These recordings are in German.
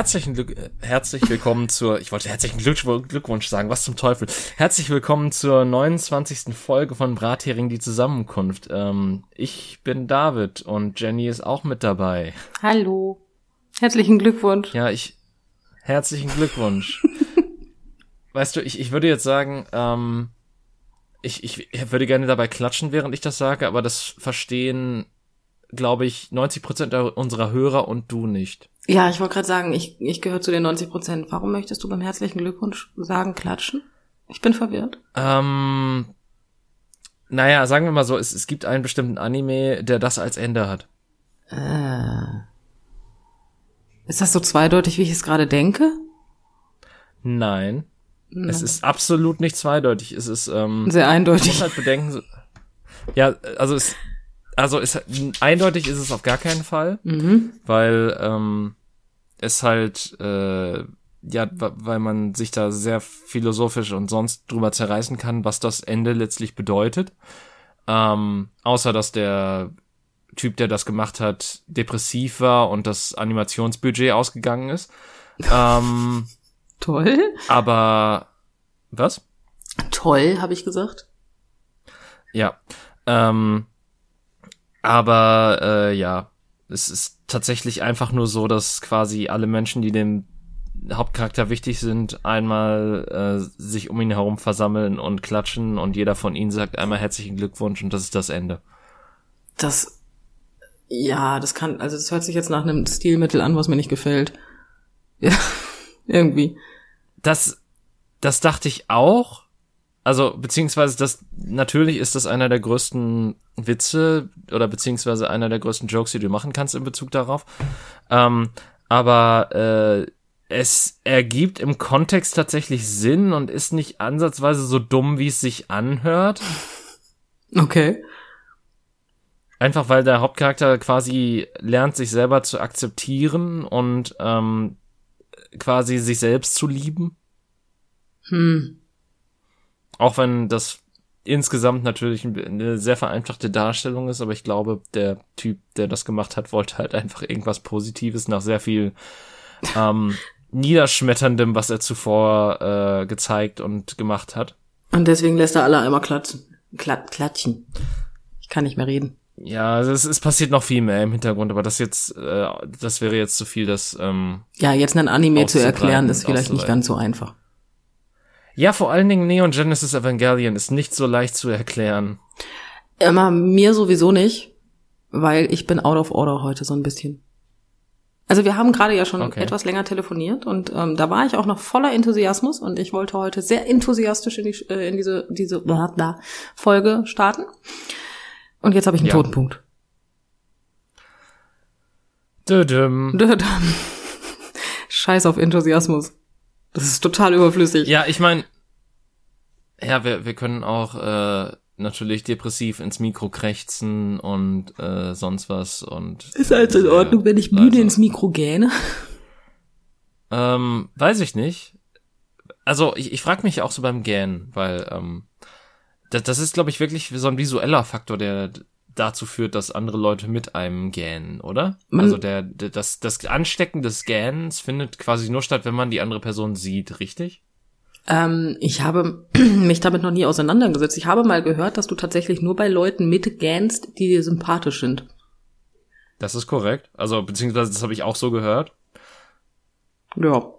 Herzlichen Glück, herzlich willkommen zur, ich wollte herzlichen Glückwunsch, Glückwunsch sagen, was zum Teufel. Herzlich willkommen zur 29. Folge von Brathering die Zusammenkunft. Ähm, ich bin David und Jenny ist auch mit dabei. Hallo. Herzlichen Glückwunsch. Ja, ich, herzlichen Glückwunsch. weißt du, ich, ich würde jetzt sagen, ähm, ich, ich würde gerne dabei klatschen, während ich das sage, aber das verstehen, glaube ich, 90 Prozent unserer Hörer und du nicht. Ja, ich wollte gerade sagen, ich, ich gehöre zu den 90 Prozent. Warum möchtest du beim herzlichen Glückwunsch sagen, klatschen? Ich bin verwirrt. Ähm, naja, sagen wir mal so, es, es gibt einen bestimmten Anime, der das als Ende hat. Äh. Ist das so zweideutig, wie ich es gerade denke? Nein. Nein. Es ist absolut nicht zweideutig. Es ist ähm, sehr eindeutig. Man muss halt bedenken. Ja, also es, also es eindeutig ist es auf gar keinen Fall, mhm. weil ähm, es halt, äh, ja, weil man sich da sehr philosophisch und sonst drüber zerreißen kann, was das Ende letztlich bedeutet. Ähm, außer dass der Typ, der das gemacht hat, depressiv war und das Animationsbudget ausgegangen ist. Ähm, Toll. Aber was? Toll, habe ich gesagt. Ja. Ähm, aber äh, ja, es ist tatsächlich einfach nur so, dass quasi alle Menschen, die dem Hauptcharakter wichtig sind, einmal äh, sich um ihn herum versammeln und klatschen und jeder von ihnen sagt einmal herzlichen Glückwunsch und das ist das Ende. Das, ja, das kann, also das hört sich jetzt nach einem Stilmittel an, was mir nicht gefällt. Ja, irgendwie. Das, das dachte ich auch. Also, beziehungsweise das, natürlich ist das einer der größten Witze oder beziehungsweise einer der größten Jokes, die du machen kannst in Bezug darauf. Ähm, aber äh, es ergibt im Kontext tatsächlich Sinn und ist nicht ansatzweise so dumm, wie es sich anhört. Okay. Einfach weil der Hauptcharakter quasi lernt, sich selber zu akzeptieren und ähm, quasi sich selbst zu lieben. Hm. Auch wenn das insgesamt natürlich eine sehr vereinfachte Darstellung ist, aber ich glaube, der Typ, der das gemacht hat, wollte halt einfach irgendwas Positives nach sehr viel ähm, Niederschmetterndem, was er zuvor äh, gezeigt und gemacht hat. Und deswegen lässt er alle einmal klatschen. Klat klatschen. Ich kann nicht mehr reden. Ja, also es, es passiert noch viel mehr im Hintergrund, aber das jetzt, äh, das wäre jetzt zu viel, das ähm, Ja, jetzt ein Anime zu erklären, ist vielleicht nicht ganz so einfach. Ja, vor allen Dingen Neon Genesis Evangelion ist nicht so leicht zu erklären. Immer mir sowieso nicht, weil ich bin out of order heute so ein bisschen. Also wir haben gerade ja schon okay. etwas länger telefoniert und ähm, da war ich auch noch voller Enthusiasmus und ich wollte heute sehr enthusiastisch in, die, äh, in diese diese da, Folge starten. Und jetzt habe ich einen ja. Totenpunkt. Dödüm. Dödüm. Scheiß auf Enthusiasmus. Das ist total überflüssig. Ja, ich meine, ja, wir, wir können auch äh, natürlich depressiv ins Mikro krächzen und äh, sonst was und. Ist also in Ordnung, wenn ich müde also, ins Mikro gähne? Ähm, weiß ich nicht. Also ich, ich frage mich auch so beim Gähnen, weil ähm, das, das ist, glaube ich, wirklich so ein visueller Faktor, der dazu führt, dass andere Leute mit einem gähnen, oder? Man also der, der das, das Anstecken des Gähnens findet quasi nur statt, wenn man die andere Person sieht, richtig? Ähm, ich habe mich damit noch nie auseinandergesetzt. Ich habe mal gehört, dass du tatsächlich nur bei Leuten mitgähnst, die dir sympathisch sind. Das ist korrekt. Also, beziehungsweise das habe ich auch so gehört. Ja.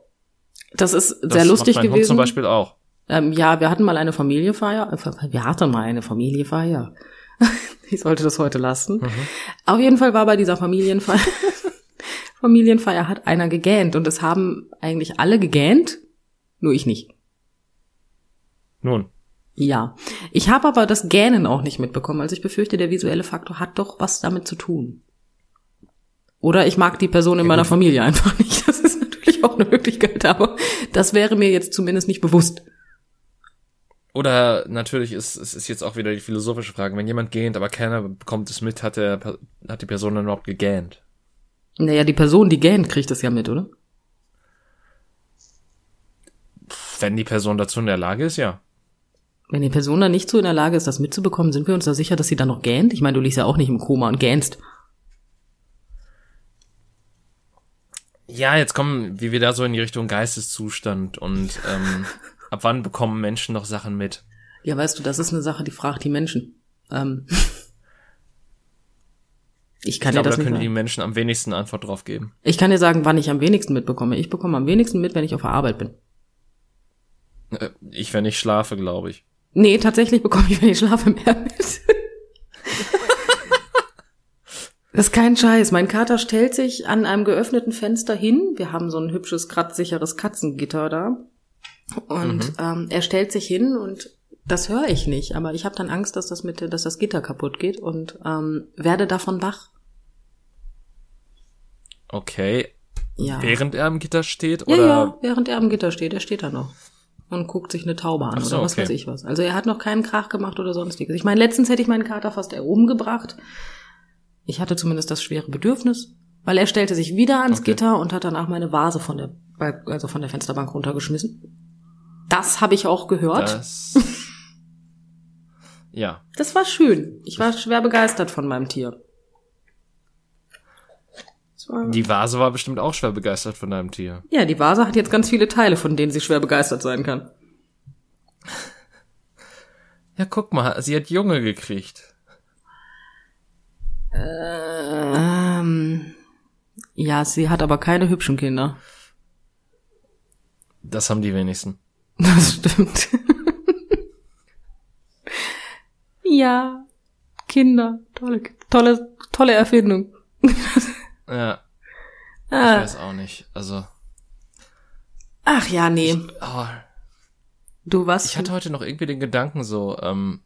Das ist sehr das lustig macht mein gewesen. Hund zum Beispiel auch. Ähm, ja, wir hatten mal eine Familiefeier. Äh, wir hatten mal eine Familiefeier. ich sollte das heute lassen. Mhm. Auf jeden Fall war bei dieser Familienfeier, Familienfeier hat einer gegähnt und es haben eigentlich alle gegähnt, nur ich nicht. Nun. Ja. Ich habe aber das Gähnen auch nicht mitbekommen. Also ich befürchte, der visuelle Faktor hat doch was damit zu tun. Oder ich mag die Person in ja, meiner Familie einfach nicht. Das ist natürlich auch eine Möglichkeit, aber das wäre mir jetzt zumindest nicht bewusst. Oder natürlich ist es ist jetzt auch wieder die philosophische Frage, wenn jemand gähnt, aber keiner bekommt es mit, hat der hat die Person dann überhaupt gegähnt? Naja, die Person, die gähnt, kriegt das ja mit, oder? Wenn die Person dazu in der Lage ist, ja. Wenn die Person dann nicht so in der Lage ist, das mitzubekommen, sind wir uns da sicher, dass sie dann noch gähnt? Ich meine, du liegst ja auch nicht im Koma und gähnst. Ja, jetzt kommen wir wieder so in die Richtung Geisteszustand und ähm, ab wann bekommen Menschen noch Sachen mit? Ja, weißt du, das ist eine Sache, die fragt die Menschen. Ähm, ich kann ich glaube, dir das da können die Menschen am wenigsten Antwort drauf geben. Ich kann dir sagen, wann ich am wenigsten mitbekomme. Ich bekomme am wenigsten mit, wenn ich auf der Arbeit bin. Äh, ich, wenn ich schlafe, glaube ich. Nee, tatsächlich bekomme ich, wenn ich schlafe, mehr mit. das ist kein Scheiß. Mein Kater stellt sich an einem geöffneten Fenster hin. Wir haben so ein hübsches, kratzsicheres Katzengitter da. Und mhm. ähm, er stellt sich hin und das höre ich nicht, aber ich habe dann Angst, dass das mit, dass das Gitter kaputt geht und ähm, werde davon wach. Okay. Ja. Während er am Gitter steht? Ja, oder? ja, während er am Gitter steht. Er steht da noch. Und guckt sich eine Taube an so, oder was okay. weiß ich was. Also er hat noch keinen Krach gemacht oder sonstiges. Ich meine, letztens hätte ich meinen Kater fast umgebracht. Ich hatte zumindest das schwere Bedürfnis, weil er stellte sich wieder ans okay. Gitter und hat danach meine Vase von der, also von der Fensterbank runtergeschmissen. Das habe ich auch gehört. Das ja. Das war schön. Ich war schwer begeistert von meinem Tier. Die Vase war bestimmt auch schwer begeistert von deinem Tier. Ja, die Vase hat jetzt ganz viele Teile, von denen sie schwer begeistert sein kann. Ja, guck mal, sie hat Junge gekriegt. Ähm, ja, sie hat aber keine hübschen Kinder. Das haben die wenigsten. Das stimmt. Ja, Kinder, tolle, tolle, tolle Erfindung. ja. Ah. Ich weiß auch nicht. Also. Ach ja, nee. Ich, oh. Du was? Ich hatte heute noch irgendwie den Gedanken so, ähm,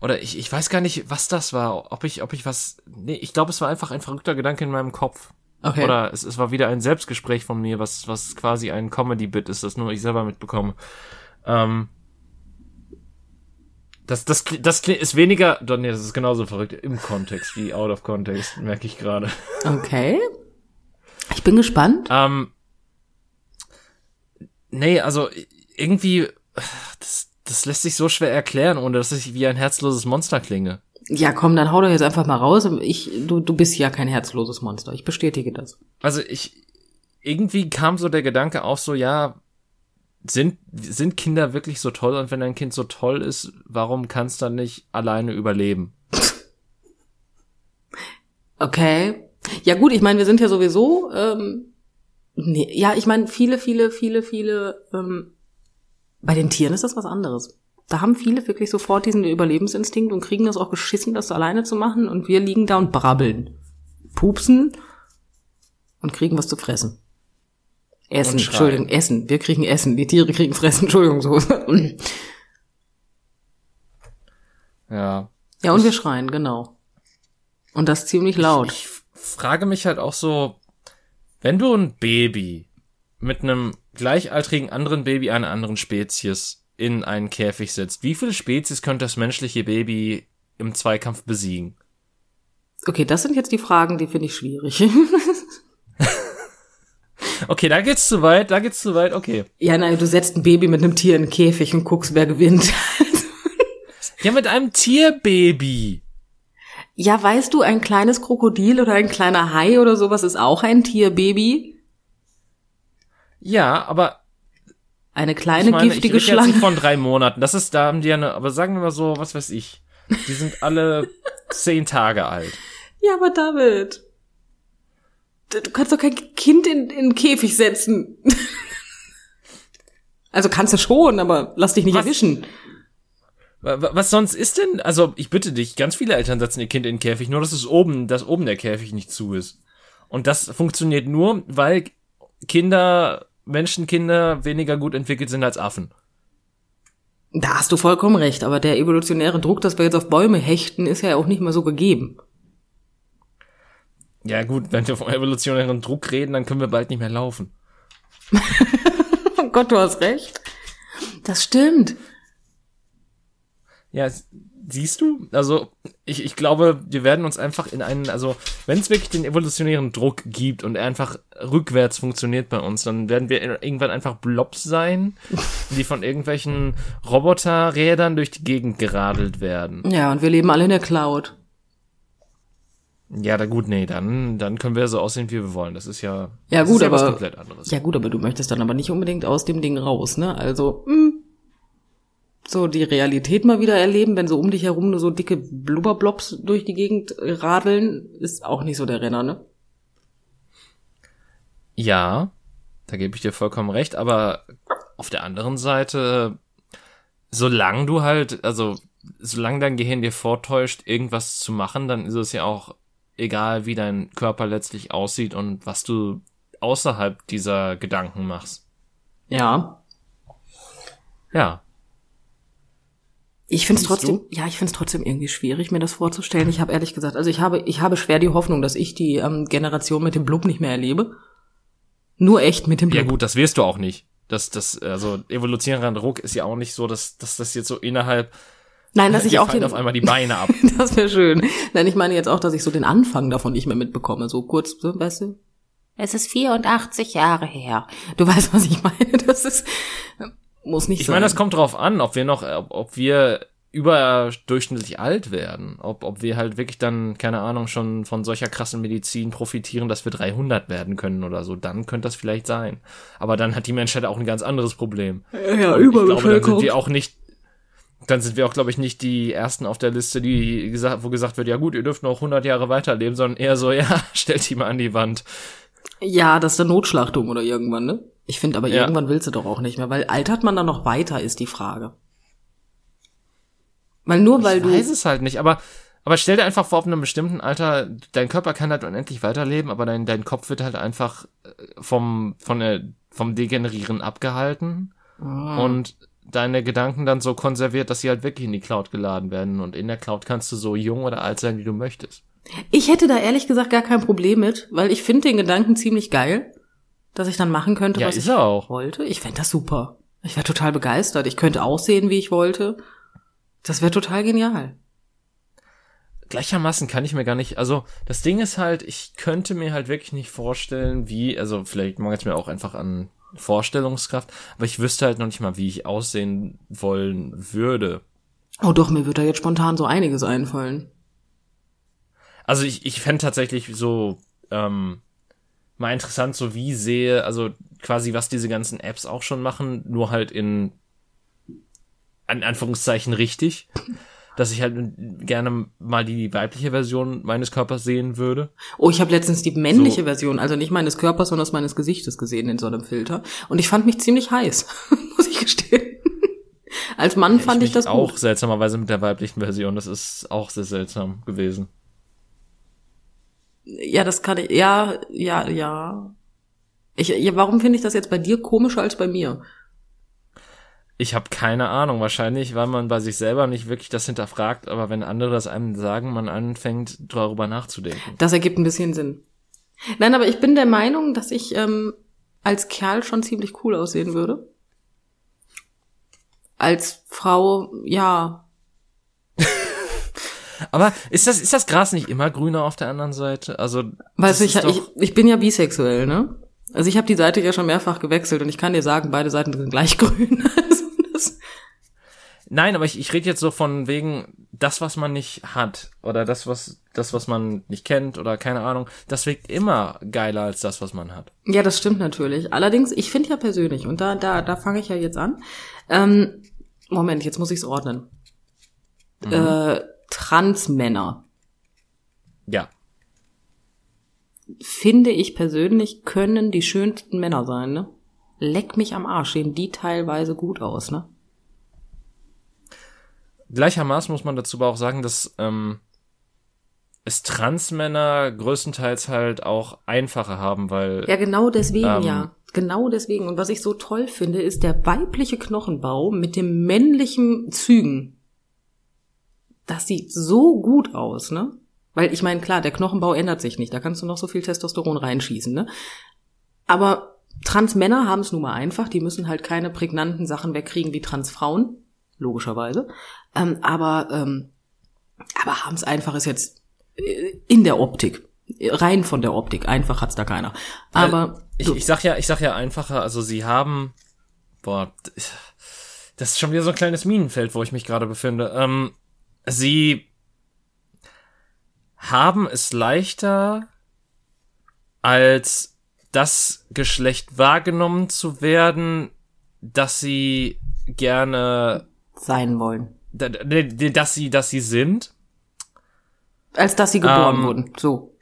oder ich, ich weiß gar nicht, was das war. Ob ich, ob ich was. Nee, ich glaube, es war einfach ein verrückter Gedanke in meinem Kopf. Okay. Oder es, es war wieder ein Selbstgespräch von mir, was, was quasi ein Comedy-Bit ist, das nur ich selber mitbekomme. Ähm, das, das, das ist weniger, nee, das ist genauso verrückt im Kontext wie out of context, merke ich gerade. Okay. Ich bin gespannt. Ähm, nee, also irgendwie, das, das lässt sich so schwer erklären, ohne dass ich wie ein herzloses Monster klinge. Ja, komm, dann hau doch jetzt einfach mal raus. Ich, du, du bist ja kein herzloses Monster. Ich bestätige das. Also ich, irgendwie kam so der Gedanke auch so, ja, sind, sind Kinder wirklich so toll? Und wenn ein Kind so toll ist, warum kann es dann nicht alleine überleben? Okay. Ja gut, ich meine, wir sind ja sowieso, ähm, nee, ja, ich meine, viele, viele, viele, viele, ähm, bei den Tieren ist das was anderes. Da haben viele wirklich sofort diesen Überlebensinstinkt und kriegen das auch geschissen, das alleine zu machen und wir liegen da und brabbeln, pupsen und kriegen was zu fressen. Essen, Entschuldigung, Essen. Wir kriegen Essen. Die Tiere kriegen Fressen, Entschuldigung, so. ja. Ja, und wir schreien, genau. Und das ziemlich laut. Ich, ich frage mich halt auch so, wenn du ein Baby mit einem gleichaltrigen anderen Baby einer anderen Spezies in einen Käfig setzt, wie viele Spezies könnte das menschliche Baby im Zweikampf besiegen? Okay, das sind jetzt die Fragen, die finde ich schwierig. Okay, da geht's zu weit, da geht's zu weit, okay. Ja, nein, du setzt ein Baby mit einem Tier in einen Käfig und guckst, wer gewinnt. ja, mit einem Tierbaby. Ja, weißt du, ein kleines Krokodil oder ein kleiner Hai oder sowas ist auch ein Tierbaby? Ja, aber eine kleine ich meine, giftige ich Schlange. Jetzt von drei Monaten. Das ist, da haben die eine, aber sagen wir mal so, was weiß ich. Die sind alle zehn Tage alt. Ja, aber David, Du kannst doch kein Kind in, in einen Käfig setzen. also kannst du schon, aber lass dich nicht was, erwischen. Was sonst ist denn? Also ich bitte dich, ganz viele Eltern setzen ihr Kind in den Käfig, nur dass es oben, dass oben der Käfig nicht zu ist. Und das funktioniert nur, weil Kinder, Menschenkinder weniger gut entwickelt sind als Affen. Da hast du vollkommen recht, aber der evolutionäre Druck, dass wir jetzt auf Bäume hechten, ist ja auch nicht mehr so gegeben. Ja gut, wenn wir vom evolutionären Druck reden, dann können wir bald nicht mehr laufen. oh Gott, du hast recht. Das stimmt. Ja, siehst du? Also ich, ich glaube, wir werden uns einfach in einen, also wenn es wirklich den evolutionären Druck gibt und er einfach rückwärts funktioniert bei uns, dann werden wir irgendwann einfach Blobs sein, die von irgendwelchen Roboterrädern durch die Gegend geradelt werden. Ja, und wir leben alle in der Cloud. Ja, da gut, nee, dann, dann können wir so aussehen, wie wir wollen. Das ist ja, ja gut, ja aber, was komplett anderes. Ja gut, aber du möchtest dann aber nicht unbedingt aus dem Ding raus, ne? Also, mh, hm, so die Realität mal wieder erleben, wenn so um dich herum nur so dicke Blubberblobs durch die Gegend radeln, ist auch nicht so der Renner, ne? Ja, da gebe ich dir vollkommen recht, aber auf der anderen Seite, solange du halt, also solange dein Gehirn dir vortäuscht, irgendwas zu machen, dann ist es ja auch egal, wie dein Körper letztlich aussieht und was du außerhalb dieser Gedanken machst. Ja. Ja. Ich finde es trotzdem, du? ja, ich finde es trotzdem irgendwie schwierig, mir das vorzustellen. Ich habe ehrlich gesagt, also ich habe, ich habe schwer die Hoffnung, dass ich die ähm, Generation mit dem Blub nicht mehr erlebe. Nur echt mit dem Blub. Ja gut, das wirst du auch nicht. Das, das, also evolutionärer Druck ist ja auch nicht so, dass, dass das jetzt so innerhalb Nein, dass ich auch den, auf einmal die Beine ab. das wäre schön. Nein, ich meine jetzt auch, dass ich so den Anfang davon nicht mehr mitbekomme. So kurz, so, weißt du? Es ist 84 Jahre her. Du weißt, was ich meine. Das ist muss nicht ich sein. Ich meine, das kommt drauf an, ob wir noch, ob, ob wir überdurchschnittlich alt werden. Ob, ob wir halt wirklich dann, keine Ahnung, schon von solcher krassen Medizin profitieren, dass wir 300 werden können oder so. Dann könnte das vielleicht sein. Aber dann hat die Menschheit auch ein ganz anderes Problem. Ja, ja Überbevölkerung. Ich glaube, dann sind wir auch nicht, dann sind wir auch, glaube ich, nicht die Ersten auf der Liste, die gesagt, wo gesagt wird, ja gut, ihr dürft noch 100 Jahre weiterleben, sondern eher so, ja, stellt die mal an die Wand. Ja, das ist eine Notschlachtung oder irgendwann, ne? Ich finde aber ja. irgendwann willst du doch auch nicht mehr, weil altert man dann noch weiter, ist die Frage. Weil nur weil ich du. Ich weiß es halt nicht, aber, aber stell dir einfach vor, auf einem bestimmten Alter, dein Körper kann halt unendlich weiterleben, aber dein, dein Kopf wird halt einfach äh, vom, von der, vom Degenerieren abgehalten. Mhm. Und deine Gedanken dann so konserviert, dass sie halt wirklich in die Cloud geladen werden. Und in der Cloud kannst du so jung oder alt sein, wie du möchtest. Ich hätte da ehrlich gesagt gar kein Problem mit, weil ich finde den Gedanken ziemlich geil, dass ich dann machen könnte, ja, was ich auch. wollte. Ich fände das super. Ich wäre total begeistert. Ich könnte aussehen, wie ich wollte. Das wäre total genial. Gleichermaßen kann ich mir gar nicht, also das Ding ist halt, ich könnte mir halt wirklich nicht vorstellen, wie, also vielleicht mangelt es mir auch einfach an Vorstellungskraft, aber ich wüsste halt noch nicht mal, wie ich aussehen wollen würde. Oh doch, mir wird da jetzt spontan so einiges einfallen. Also ich, ich fände tatsächlich so ähm, mal interessant, so wie sehe, also quasi was diese ganzen Apps auch schon machen, nur halt in an Anführungszeichen richtig dass ich halt gerne mal die weibliche Version meines Körpers sehen würde. Oh, ich habe letztens die männliche so. Version, also nicht meines Körpers, sondern meines Gesichtes gesehen in so einem Filter. Und ich fand mich ziemlich heiß, muss ich gestehen. Als Mann ja, fand ich, ich das auch gut. seltsamerweise mit der weiblichen Version. Das ist auch sehr seltsam gewesen. Ja, das kann ich. Ja, ja, ja. Ich, ja warum finde ich das jetzt bei dir komischer als bei mir? Ich habe keine Ahnung, wahrscheinlich, weil man bei sich selber nicht wirklich das hinterfragt, aber wenn andere das einem sagen, man anfängt darüber nachzudenken. Das ergibt ein bisschen Sinn. Nein, aber ich bin der Meinung, dass ich ähm, als Kerl schon ziemlich cool aussehen würde. Als Frau, ja. Aber ist das, ist das Gras nicht immer grüner auf der anderen Seite? Also. Weißt du, ich, ich, ich bin ja bisexuell, ne? Also ich habe die Seite ja schon mehrfach gewechselt und ich kann dir sagen, beide Seiten sind gleich grün. Nein, aber ich, ich rede jetzt so von wegen das, was man nicht hat oder das, was das, was man nicht kennt oder keine Ahnung, das wirkt immer geiler als das, was man hat. Ja, das stimmt natürlich. Allerdings, ich finde ja persönlich und da da da fange ich ja jetzt an. Ähm, Moment, jetzt muss ich es ordnen. Mhm. Äh, Transmänner. Ja. Finde ich persönlich können die schönsten Männer sein, ne? Leck mich am Arsch, sehen die teilweise gut aus, ne? Gleichermaßen muss man dazu aber auch sagen, dass ähm, es Transmänner größtenteils halt auch einfacher haben, weil. Ja, genau deswegen, ähm, ja. Genau deswegen. Und was ich so toll finde, ist der weibliche Knochenbau mit dem männlichen Zügen. Das sieht so gut aus, ne? Weil ich meine, klar, der Knochenbau ändert sich nicht. Da kannst du noch so viel Testosteron reinschießen, ne? Aber Transmänner haben es nun mal einfach. Die müssen halt keine prägnanten Sachen wegkriegen wie Transfrauen logischerweise. Ähm, aber ähm, aber haben es einfach ist jetzt äh, in der Optik. Rein von der Optik. Einfach hat's da keiner. Aber. Ich, ich sag ja, ich sag ja einfacher, also sie haben. Boah, das ist schon wieder so ein kleines Minenfeld, wo ich mich gerade befinde. Ähm, sie haben es leichter, als das Geschlecht wahrgenommen zu werden, dass sie gerne sein wollen. Dass sie, dass sie sind. Als dass sie geboren ähm, wurden. So.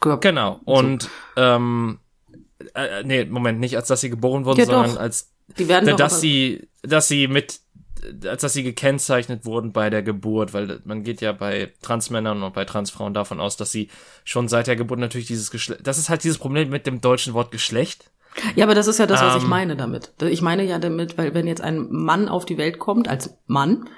Ge genau. Und so. ähm, äh, nee, Moment, nicht als dass sie geboren wurden, ja, sondern als die werden dass sie, dass sie mit als dass sie gekennzeichnet wurden bei der Geburt, weil man geht ja bei Transmännern und bei Transfrauen davon aus, dass sie schon seit der Geburt natürlich dieses Geschlecht, das ist halt dieses Problem mit dem deutschen Wort Geschlecht. Ja, aber das ist ja das, was ähm, ich meine damit. Ich meine ja damit, weil wenn jetzt ein Mann auf die Welt kommt als Mann,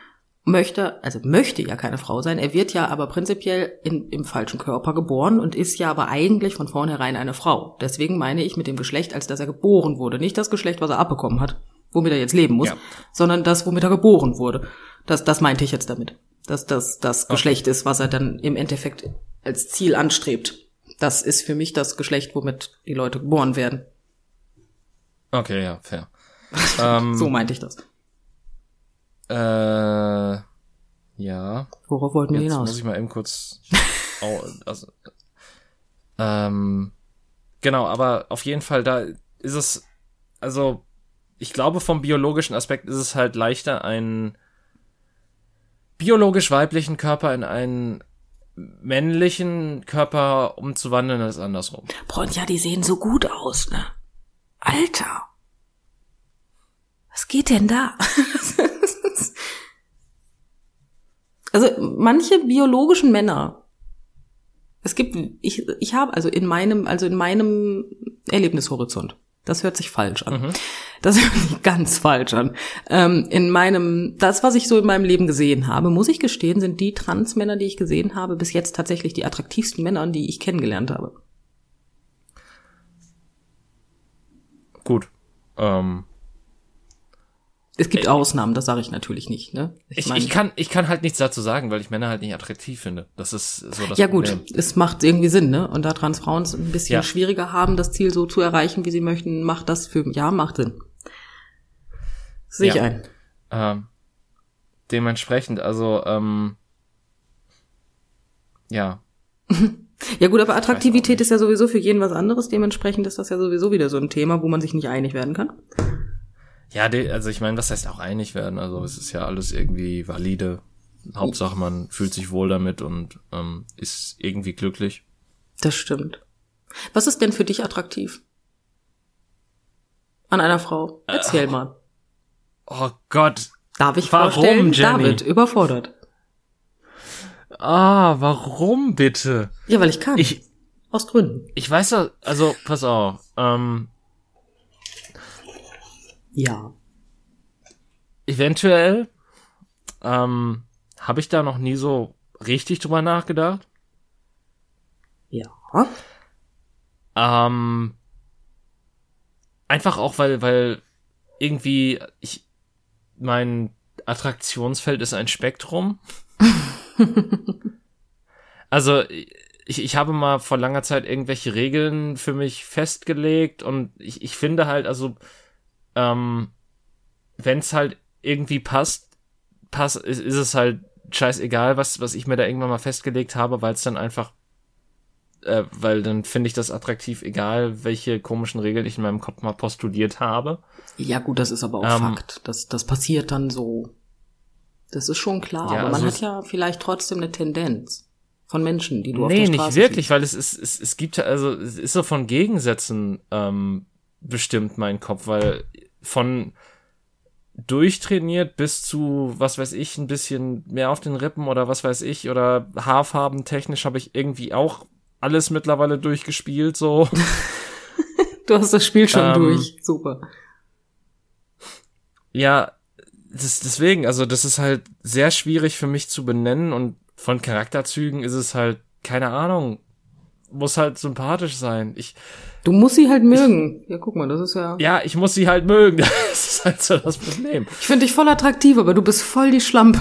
möchte, also möchte ja keine Frau sein, er wird ja aber prinzipiell in, im falschen Körper geboren und ist ja aber eigentlich von vornherein eine Frau. Deswegen meine ich mit dem Geschlecht, als dass er geboren wurde. Nicht das Geschlecht, was er abbekommen hat, womit er jetzt leben muss, ja. sondern das, womit er geboren wurde. Das, das meinte ich jetzt damit. Dass das das Geschlecht okay. ist, was er dann im Endeffekt als Ziel anstrebt. Das ist für mich das Geschlecht, womit die Leute geboren werden. Okay, ja, fair. ähm, so meinte ich das. Äh, ja. Worauf wollten wir hinaus? muss ich mal eben kurz. also, ähm, genau, aber auf jeden Fall, da ist es, also, ich glaube, vom biologischen Aspekt ist es halt leichter, einen biologisch weiblichen Körper in einen männlichen Körper umzuwandeln als andersrum. Boah, und ja, die sehen so gut aus, ne? Alter. Was geht denn da? Also manche biologischen Männer. Es gibt, ich, ich habe also in meinem, also in meinem Erlebnishorizont. Das hört sich falsch an. Mhm. Das hört sich ganz falsch an. Ähm, in meinem, das, was ich so in meinem Leben gesehen habe, muss ich gestehen, sind die Transmänner, die ich gesehen habe, bis jetzt tatsächlich die attraktivsten Männer, die ich kennengelernt habe. Gut. Ähm, es gibt äh, Ausnahmen, das sage ich natürlich nicht. Ne? Ich, ich, ich, kann, ich kann halt nichts dazu sagen, weil ich Männer halt nicht attraktiv finde. Das ist so das Ja gut, Problem. es macht irgendwie Sinn, ne? Und da Transfrauen es ein bisschen ja. schwieriger haben, das Ziel so zu erreichen, wie sie möchten, macht das für ja macht Sinn. Sehe ich ja. ein. Ähm, dementsprechend, also ähm, ja. ja gut, aber Attraktivität ist ja sowieso für jeden was anderes. Dementsprechend ist das ja sowieso wieder so ein Thema, wo man sich nicht einig werden kann. Ja, also ich meine, was heißt auch einig werden? Also es ist ja alles irgendwie valide. Hauptsache, man fühlt sich wohl damit und ähm, ist irgendwie glücklich. Das stimmt. Was ist denn für dich attraktiv? An einer Frau? Erzähl äh, mal. Oh Gott. Darf ich warum, vorstellen? Jenny? David, überfordert. Ah, warum bitte? Ja, weil ich kann. Ich, Aus Gründen. Ich weiß ja, also, pass auf. Ähm, ja. Eventuell ähm, habe ich da noch nie so richtig drüber nachgedacht. Ja. Ähm, einfach auch, weil, weil irgendwie ich mein Attraktionsfeld ist ein Spektrum. also ich, ich habe mal vor langer Zeit irgendwelche Regeln für mich festgelegt und ich, ich finde halt, also ähm, wenn es halt irgendwie passt, passt, ist, ist es halt scheißegal, was, was ich mir da irgendwann mal festgelegt habe, weil es dann einfach, äh, weil dann finde ich das attraktiv, egal welche komischen Regeln ich in meinem Kopf mal postuliert habe. Ja, gut, das ist aber auch ähm, Fakt. Das, das passiert dann so. Das ist schon klar, ja, aber man also hat ja vielleicht trotzdem eine Tendenz von Menschen, die du nee, auf der Straße nicht wirklich, siehst. weil es, es, es, es gibt also es ist so von Gegensätzen ähm, bestimmt mein Kopf, weil von durchtrainiert bis zu, was weiß ich, ein bisschen mehr auf den Rippen oder was weiß ich, oder Haarfarben technisch habe ich irgendwie auch alles mittlerweile durchgespielt, so. du hast das Spiel schon ähm, durch. Super. Ja, das, deswegen, also das ist halt sehr schwierig für mich zu benennen und von Charakterzügen ist es halt, keine Ahnung, muss halt sympathisch sein. Ich, Du musst sie halt mögen. Ich, ja, guck mal, das ist ja. Ja, ich muss sie halt mögen. Das ist halt so das Problem. Ich finde dich voll attraktiv, aber du bist voll die Schlampe.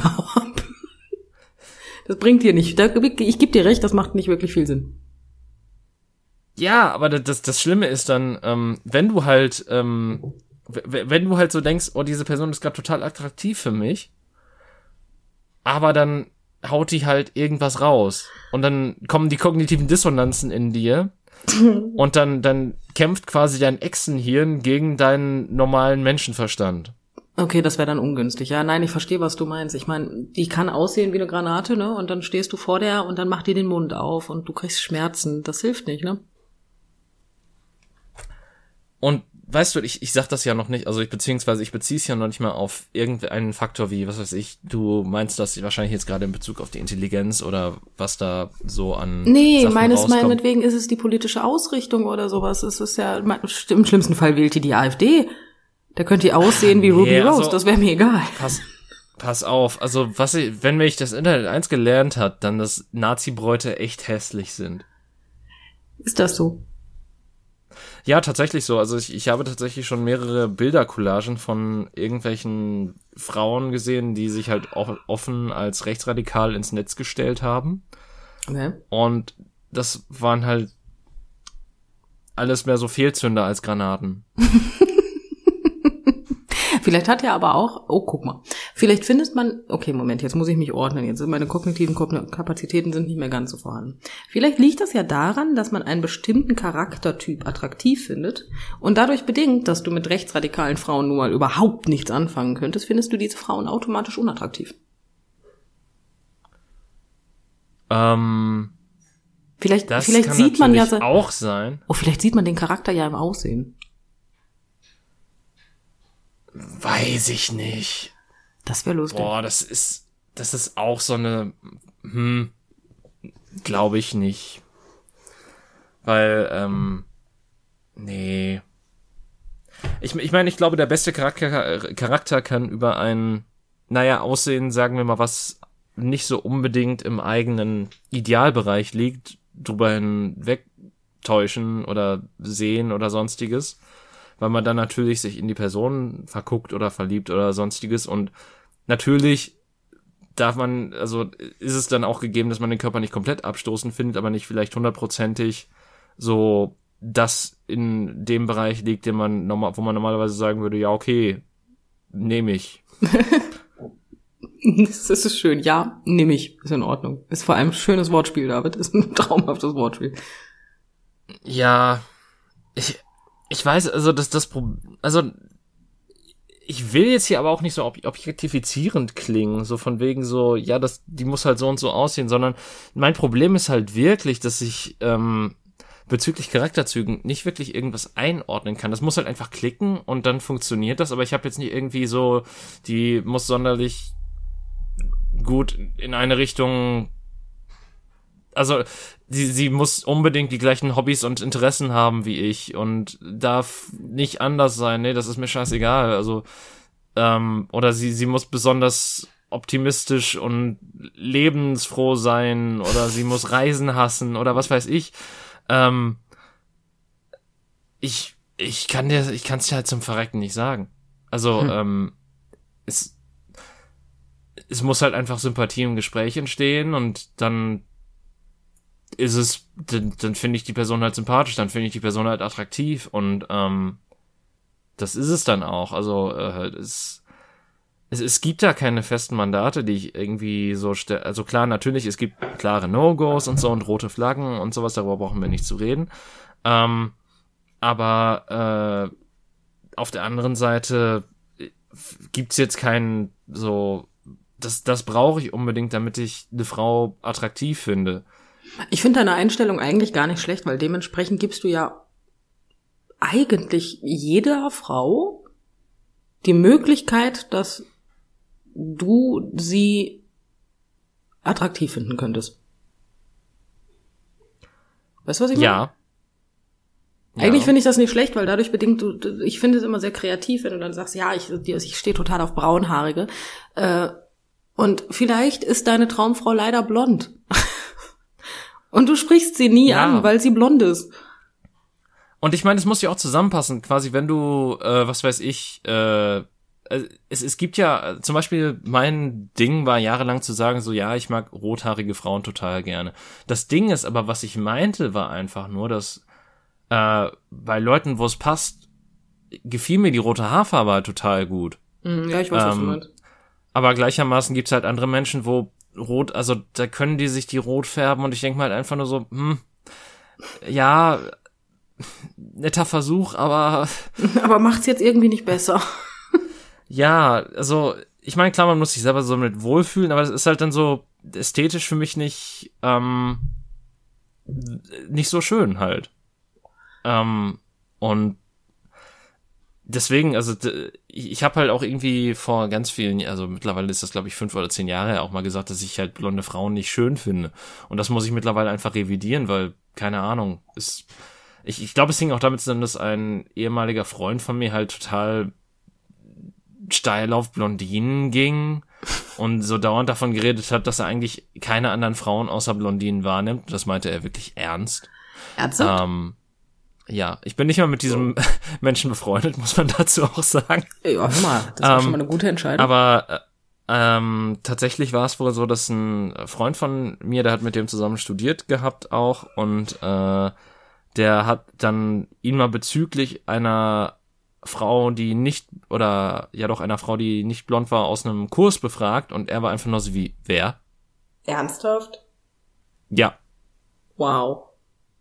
das bringt dir nicht. Ich gebe dir recht, das macht nicht wirklich viel Sinn. Ja, aber das, das Schlimme ist dann, ähm, wenn du halt, ähm, wenn du halt so denkst, oh, diese Person ist gerade total attraktiv für mich, aber dann haut die halt irgendwas raus. Und dann kommen die kognitiven Dissonanzen in dir. und dann, dann kämpft quasi dein Echsenhirn gegen deinen normalen Menschenverstand. Okay, das wäre dann ungünstig. Ja, nein, ich verstehe, was du meinst. Ich meine, die kann aussehen wie eine Granate, ne? Und dann stehst du vor der und dann macht die den Mund auf und du kriegst Schmerzen. Das hilft nicht, ne? Und weißt du, ich, ich sag das ja noch nicht, also ich beziehungsweise ich beziehe es ja noch nicht mal auf irgendeinen Faktor wie, was weiß ich, du meinst das wahrscheinlich jetzt gerade in Bezug auf die Intelligenz oder was da so an. Nee, Sachen meines rauskommt. meinetwegen ist es die politische Ausrichtung oder sowas. Es ist ja, im schlimmsten Fall wählt die die AfD. Da könnt ihr aussehen wie Ruby nee, Rose, also, das wäre mir egal. Pass, pass auf, also was ich, wenn mich das Internet eins gelernt hat, dann dass Nazi-Bräute echt hässlich sind. Ist das so? Ja, tatsächlich so. Also ich, ich habe tatsächlich schon mehrere Bildercollagen von irgendwelchen Frauen gesehen, die sich halt auch offen als rechtsradikal ins Netz gestellt haben. Okay. Und das waren halt alles mehr so Fehlzünder als Granaten. Vielleicht hat er aber auch, oh, guck mal, vielleicht findet man, okay, Moment, jetzt muss ich mich ordnen, jetzt sind meine kognitiven Kapazitäten sind nicht mehr ganz so vorhanden. Vielleicht liegt das ja daran, dass man einen bestimmten Charaktertyp attraktiv findet und dadurch bedingt, dass du mit rechtsradikalen Frauen nun mal überhaupt nichts anfangen könntest, findest du diese Frauen automatisch unattraktiv. Ähm, vielleicht, vielleicht sieht man ja auch sein. Oh, vielleicht sieht man den Charakter ja im Aussehen. Weiß ich nicht. Das wäre lustig. Boah, das ist, das ist auch so eine, hm, glaube ich nicht. Weil, ähm, nee. Ich, ich meine, ich glaube, der beste Charakter, Charakter kann über ein, naja, Aussehen, sagen wir mal, was nicht so unbedingt im eigenen Idealbereich liegt, drüber hinwegtäuschen oder sehen oder sonstiges weil man dann natürlich sich in die Person verguckt oder verliebt oder sonstiges und natürlich darf man, also ist es dann auch gegeben, dass man den Körper nicht komplett abstoßen findet, aber nicht vielleicht hundertprozentig so das in dem Bereich liegt, den man normal, wo man normalerweise sagen würde, ja, okay, nehme ich. das ist schön. Ja, nehme ich. Ist in Ordnung. Ist vor allem ein schönes Wortspiel, David. Ist ein traumhaftes Wortspiel. Ja, ich, ich weiß, also das, das Problem, also ich will jetzt hier aber auch nicht so ob objektifizierend klingen, so von wegen so, ja, das, die muss halt so und so aussehen, sondern mein Problem ist halt wirklich, dass ich ähm, bezüglich Charakterzügen nicht wirklich irgendwas einordnen kann. Das muss halt einfach klicken und dann funktioniert das, aber ich habe jetzt nicht irgendwie so, die muss sonderlich gut in eine Richtung also sie, sie muss unbedingt die gleichen Hobbys und Interessen haben wie ich und darf nicht anders sein. Nee, das ist mir scheißegal. Also, ähm, oder sie, sie muss besonders optimistisch und lebensfroh sein oder sie muss Reisen hassen oder was weiß ich. Ähm, ich, ich kann dir, ich kann es dir halt zum Verrecken nicht sagen. Also, hm. ähm, es, es muss halt einfach Sympathie im Gespräch entstehen und dann ist es, dann, dann finde ich die Person halt sympathisch, dann finde ich die Person halt attraktiv und ähm, das ist es dann auch. Also äh, es, es, es gibt da keine festen Mandate, die ich irgendwie so stelle. Also klar, natürlich, es gibt klare No-Gos und so und rote Flaggen und sowas, darüber brauchen wir nicht zu reden. Ähm, aber äh, auf der anderen Seite äh, gibt's jetzt keinen so, das, das brauche ich unbedingt, damit ich eine Frau attraktiv finde. Ich finde deine Einstellung eigentlich gar nicht schlecht, weil dementsprechend gibst du ja eigentlich jeder Frau die Möglichkeit, dass du sie attraktiv finden könntest. Weißt du, was ich meine? Ja. Eigentlich ja. finde ich das nicht schlecht, weil dadurch bedingt du, ich finde es immer sehr kreativ, wenn du dann sagst, ja, ich, ich stehe total auf Braunhaarige. Äh, und vielleicht ist deine Traumfrau leider blond. Und du sprichst sie nie ja. an, weil sie blond ist. Und ich meine, es muss ja auch zusammenpassen, quasi, wenn du, äh, was weiß ich, äh, es, es gibt ja, zum Beispiel, mein Ding war jahrelang zu sagen, so, ja, ich mag rothaarige Frauen total gerne. Das Ding ist aber, was ich meinte, war einfach nur, dass äh, bei Leuten, wo es passt, gefiel mir die rote Haarfarbe halt total gut. Hm, ja, ich weiß, ähm, was du ähm, meinst. Aber gleichermaßen gibt's halt andere Menschen, wo rot, also da können die sich die rot färben und ich denke mal halt einfach nur so, hm, ja, netter Versuch, aber. Aber macht's jetzt irgendwie nicht besser. ja, also, ich meine, klar, man muss sich selber so mit wohlfühlen, aber es ist halt dann so ästhetisch für mich nicht, ähm, nicht so schön halt. Ähm, und deswegen, also ich habe halt auch irgendwie vor ganz vielen, also mittlerweile ist das glaube ich fünf oder zehn Jahre auch mal gesagt, dass ich halt blonde Frauen nicht schön finde. Und das muss ich mittlerweile einfach revidieren, weil keine Ahnung, ist ich, ich glaube, es hing auch damit zusammen, dass ein ehemaliger Freund von mir halt total steil auf Blondinen ging und so dauernd davon geredet hat, dass er eigentlich keine anderen Frauen außer Blondinen wahrnimmt. Das meinte er wirklich ernst. Ernsthaft? Ähm, ja, ich bin nicht mal mit diesem Menschen befreundet, muss man dazu auch sagen. Ja, hör mal, das war ähm, schon mal eine gute Entscheidung. Aber äh, ähm, tatsächlich war es wohl so, dass ein Freund von mir, der hat mit dem zusammen studiert gehabt auch und äh, der hat dann ihn mal bezüglich einer Frau, die nicht, oder ja doch einer Frau, die nicht blond war, aus einem Kurs befragt und er war einfach nur so wie, wer? Ernsthaft? Ja. Wow.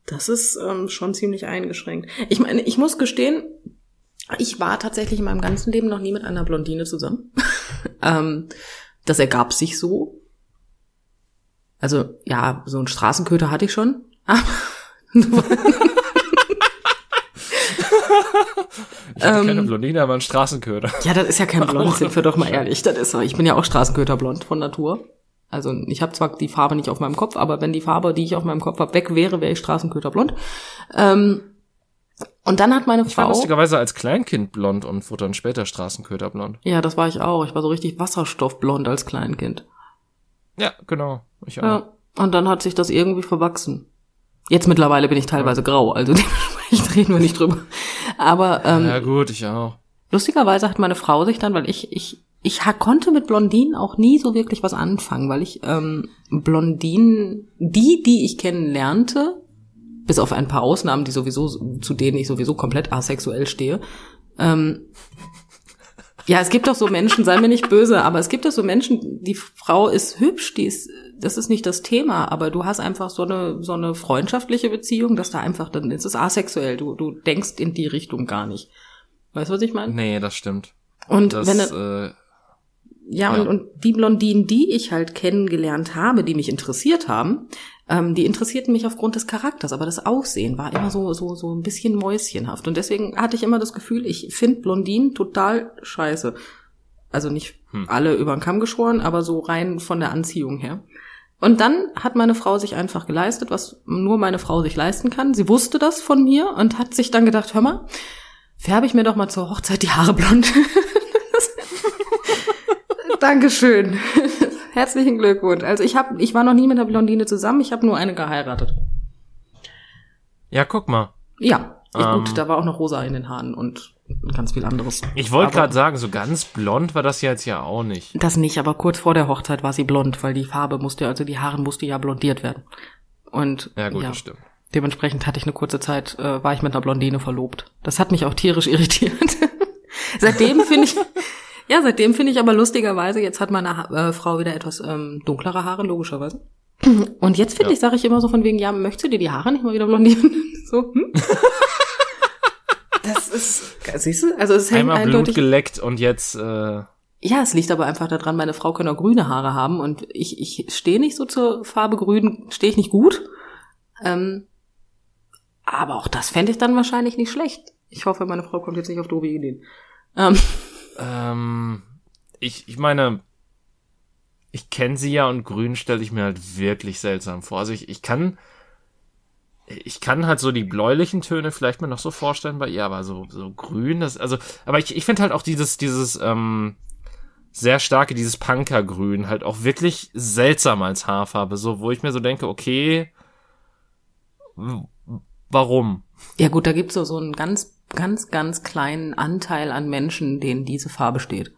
Das ist ähm, schon ziemlich eingeschränkt. Ich meine, ich muss gestehen, ich war tatsächlich in meinem ganzen Leben noch nie mit einer Blondine zusammen. ähm, das ergab sich so. Also ja, so einen Straßenköter hatte ich schon. ich habe ähm, keine Blondine, aber einen Straßenköter. Ja, das ist ja kein Blond, sind wir doch mal ehrlich. Das ist, ich bin ja auch Straßenköterblond von Natur. Also ich habe zwar die Farbe nicht auf meinem Kopf, aber wenn die Farbe, die ich auf meinem Kopf habe, weg wäre, wäre ich Straßenköterblond. Ähm, und dann hat meine ich Frau. Ich war lustigerweise als Kleinkind blond und wurde dann später Straßenköterblond. Ja, das war ich auch. Ich war so richtig wasserstoffblond als Kleinkind. Ja, genau. Ich auch. Ja, und dann hat sich das irgendwie verwachsen. Jetzt mittlerweile bin ich teilweise ja. grau, also dementsprechend reden wir nicht drüber. Aber ähm, ja gut, ich auch. Lustigerweise hat meine Frau sich dann, weil ich ich ich konnte mit Blondinen auch nie so wirklich was anfangen, weil ich ähm, Blondinen, die, die ich kennenlernte, bis auf ein paar Ausnahmen, die sowieso, zu denen ich sowieso komplett asexuell stehe, ähm, ja, es gibt doch so Menschen, sei mir nicht böse, aber es gibt doch so Menschen, die Frau ist hübsch, die ist, das ist nicht das Thema, aber du hast einfach so eine, so eine freundschaftliche Beziehung, dass da einfach, dann ist es asexuell, du, du denkst in die Richtung gar nicht. Weißt du, was ich meine? Nee, das stimmt. Und das, wenn, äh, ja, ja, Und, und die Blondinen, die ich halt kennengelernt habe, die mich interessiert haben, ähm, die interessierten mich aufgrund des Charakters, aber das Aussehen war immer so, so, so ein bisschen mäuschenhaft. Und deswegen hatte ich immer das Gefühl, ich finde Blondinen total scheiße. Also nicht hm. alle über den Kamm geschoren, aber so rein von der Anziehung her. Und dann hat meine Frau sich einfach geleistet, was nur meine Frau sich leisten kann. Sie wusste das von mir und hat sich dann gedacht, hör mal, färbe ich mir doch mal zur Hochzeit die Haare blond. Dankeschön. Herzlichen Glückwunsch. Also ich habe, ich war noch nie mit einer Blondine zusammen. Ich habe nur eine geheiratet. Ja, guck mal. Ja, ich, ähm, gut, da war auch noch rosa in den Haaren und ganz viel anderes. Ich wollte gerade sagen, so ganz blond war das jetzt ja auch nicht. Das nicht, aber kurz vor der Hochzeit war sie blond, weil die Farbe musste, also die Haare musste ja blondiert werden. Und ja, gut, ja, das stimmt. Dementsprechend hatte ich eine kurze Zeit, äh, war ich mit einer Blondine verlobt. Das hat mich auch tierisch irritiert. Seitdem finde ich, ja, seitdem finde ich aber lustigerweise, jetzt hat meine ha äh, Frau wieder etwas ähm, dunklere Haare, logischerweise. Und jetzt finde ja. ich, sage ich immer so von wegen, ja, möchtest du dir die Haare nicht mal wieder blondieren? so, hm? Das ist, siehst du, also es hängt Einmal eindeutig. Blut geleckt und jetzt, äh ja, es liegt aber einfach daran, meine Frau kann auch grüne Haare haben und ich, ich stehe nicht so zur Farbe grün, stehe ich nicht gut. Ähm, aber auch das fände ich dann wahrscheinlich nicht schlecht. Ich hoffe, meine Frau kommt jetzt nicht auf doofe Ideen. Ähm, ähm, ich, ich meine, ich kenne sie ja und grün stelle ich mir halt wirklich seltsam vor. Also ich, ich kann, ich kann halt so die bläulichen Töne vielleicht mir noch so vorstellen bei ihr, aber so, so grün, das, also, aber ich, ich finde halt auch dieses, dieses, ähm, sehr starke, dieses Punkergrün halt auch wirklich seltsam als Haarfarbe, so, wo ich mir so denke, okay, warum? Ja gut, da gibt's so, so einen ganz ganz, ganz kleinen Anteil an Menschen, denen diese Farbe steht.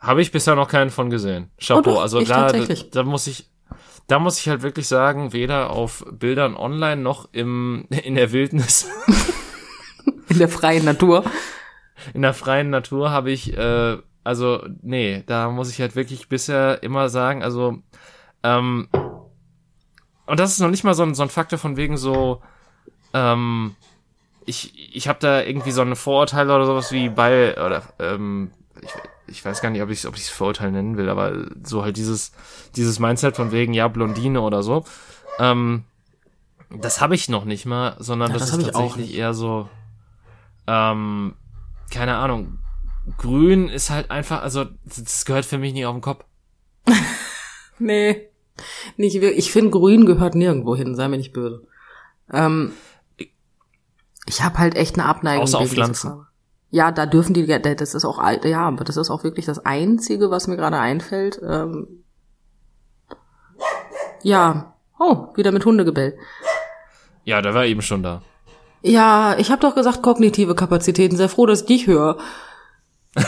Habe ich bisher noch keinen von gesehen. Chapeau. Oh also da, da, da muss ich, da muss ich halt wirklich sagen, weder auf Bildern online noch im, in der Wildnis. in der freien Natur. In der freien Natur habe ich, äh, Also, nee, da muss ich halt wirklich bisher immer sagen, also, ähm, und das ist noch nicht mal so ein, so ein Faktor von wegen so, ähm, ich, ich habe da irgendwie so eine Vorurteile oder sowas wie bei, oder, ähm, ich, ich weiß gar nicht, ob ich es ob ich's Vorurteil nennen will, aber so halt dieses, dieses Mindset von wegen, ja, Blondine oder so. Ähm, das habe ich noch nicht mal, sondern ja, das, das ist tatsächlich eher so, ähm, keine Ahnung, grün ist halt einfach, also das gehört für mich nicht auf den Kopf. nee. Nicht, ich finde, grün gehört nirgendwo hin, sei mir nicht böse. Ähm, ich habe halt echt eine Abneigung. Außer auf Pflanzen. Ja, da dürfen die, das ist auch, ja, aber das ist auch wirklich das Einzige, was mir gerade einfällt. Ähm, ja, oh, wieder mit Hundegebell. Ja, der war eben schon da. Ja, ich habe doch gesagt kognitive Kapazitäten. Sehr froh, dass ich dich höre.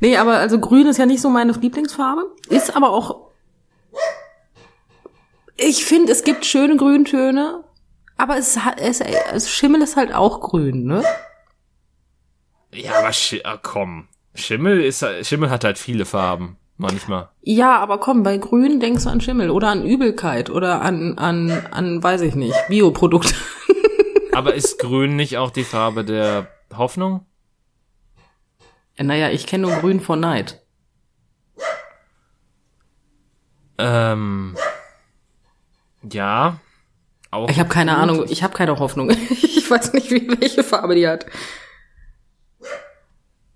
nee, aber also grün ist ja nicht so meine Lieblingsfarbe. Ist aber auch. Ich finde, es gibt schöne Grüntöne, aber es, es, es Schimmel ist halt auch grün, ne? Ja, aber Sch ah, komm. Schimmel ist Schimmel hat halt viele Farben manchmal. Ja, aber komm, bei Grün denkst du an Schimmel oder an Übelkeit oder an an an weiß ich nicht, Bioprodukte. aber ist Grün nicht auch die Farbe der Hoffnung? Naja, ich kenne nur Grün vor Neid. Ähm, ja. Auch ich habe keine gut. Ahnung, ich habe keine Hoffnung. ich weiß nicht, wie, welche Farbe die hat.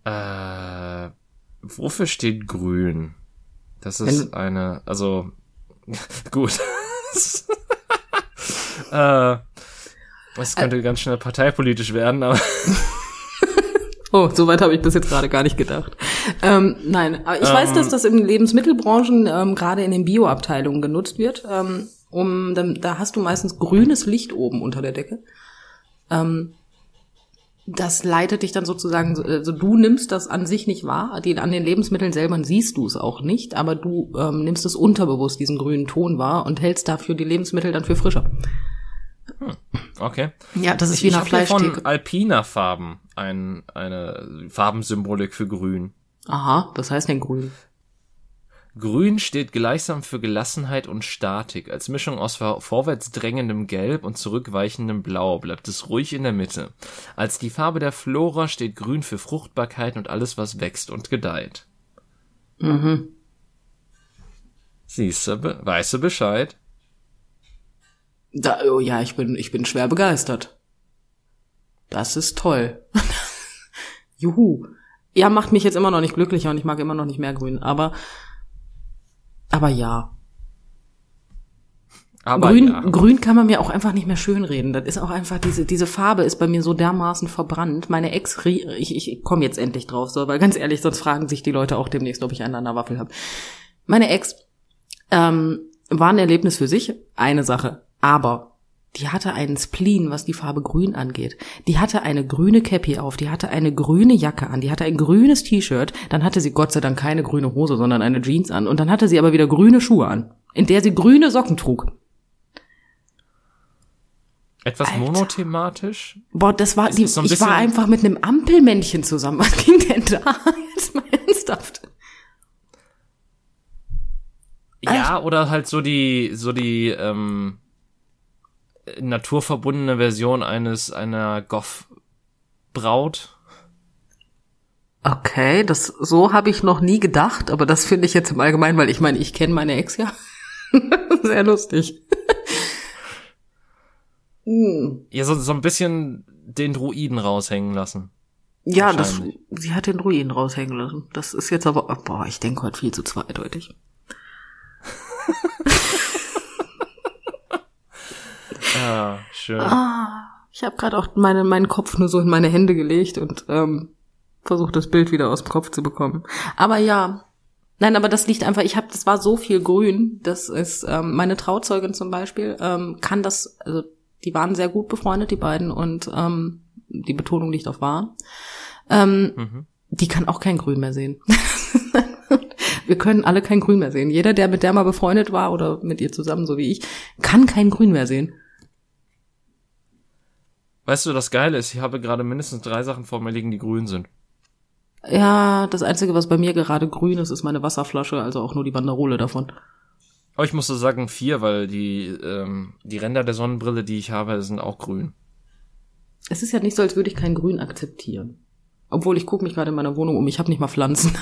Äh, wofür steht grün? Das ist Wenn, eine, also, gut. äh, das könnte äh, ganz schnell parteipolitisch werden, aber. Oh, soweit habe ich bis jetzt gerade gar nicht gedacht. Ähm, nein, aber ich ähm, weiß, dass das in Lebensmittelbranchen ähm, gerade in den Bioabteilungen genutzt wird. Ähm, um, da, da hast du meistens grünes Licht oben unter der Decke. Ähm, das leitet dich dann sozusagen, also du nimmst das an sich nicht wahr, die, an den Lebensmitteln selber siehst du es auch nicht, aber du ähm, nimmst es unterbewusst, diesen grünen Ton wahr und hältst dafür die Lebensmittel dann für frischer. Hm, okay. Ja, das ist wie eine Fleischtheke. von Alpina Farben ein, eine Farbensymbolik für grün. Aha, was heißt denn grün? Grün steht gleichsam für Gelassenheit und Statik. Als Mischung aus vorwärts drängendem Gelb und zurückweichendem Blau bleibt es ruhig in der Mitte. Als die Farbe der Flora steht Grün für Fruchtbarkeit und alles, was wächst und gedeiht. Mhm. Siehst du, weißt du Bescheid? Da, oh ja, ich bin, ich bin schwer begeistert. Das ist toll. Juhu. Ja, macht mich jetzt immer noch nicht glücklicher und ich mag immer noch nicht mehr grün, aber, aber ja. Aber grün, ja. grün kann man mir auch einfach nicht mehr schönreden. Das ist auch einfach, diese, diese Farbe ist bei mir so dermaßen verbrannt. Meine Ex, ich, ich komme jetzt endlich drauf, so, weil ganz ehrlich, sonst fragen sich die Leute auch demnächst, ob ich einen an der Waffel habe. Meine Ex ähm, war ein Erlebnis für sich, eine Sache. Aber die hatte einen Spleen, was die Farbe grün angeht. Die hatte eine grüne Cappy auf, die hatte eine grüne Jacke an, die hatte ein grünes T-Shirt, dann hatte sie Gott sei Dank keine grüne Hose, sondern eine Jeans an und dann hatte sie aber wieder grüne Schuhe an, in der sie grüne Socken trug. Etwas Alter. monothematisch? Boah, das war, die, so ein ich war einfach mit einem Ampelmännchen zusammen. Was ging denn da? Jetzt mal ernsthaft. Ja, oder halt so die, so die, ähm, naturverbundene Version eines einer Goth Braut. Okay, das so habe ich noch nie gedacht, aber das finde ich jetzt im Allgemeinen, weil ich meine, ich kenne meine Ex ja. Sehr lustig. Ja, so, so ein bisschen den Druiden raushängen lassen. Ja, das, sie hat den Druiden raushängen lassen. Das ist jetzt aber, boah, ich denke heute viel zu zweideutig. Ah, schön. Ah, ich habe gerade auch meine, meinen Kopf nur so in meine Hände gelegt und ähm, versucht das Bild wieder aus dem Kopf zu bekommen. Aber ja, nein, aber das liegt einfach, ich habe, das war so viel grün, das ist, ähm, meine Trauzeugin zum Beispiel, ähm, kann das, also die waren sehr gut befreundet, die beiden, und ähm, die Betonung liegt auf wahr. Ähm, mhm. Die kann auch kein Grün mehr sehen. Wir können alle kein Grün mehr sehen. Jeder, der mit der mal befreundet war oder mit ihr zusammen, so wie ich, kann kein Grün mehr sehen. Weißt du, das Geile ist, ich habe gerade mindestens drei Sachen vor mir liegen, die grün sind. Ja, das Einzige, was bei mir gerade grün ist, ist meine Wasserflasche, also auch nur die Banderole davon. Aber ich musste sagen vier, weil die, ähm, die Ränder der Sonnenbrille, die ich habe, sind auch grün. Es ist ja nicht so, als würde ich kein Grün akzeptieren. Obwohl ich gucke mich gerade in meiner Wohnung um, ich habe nicht mal Pflanzen.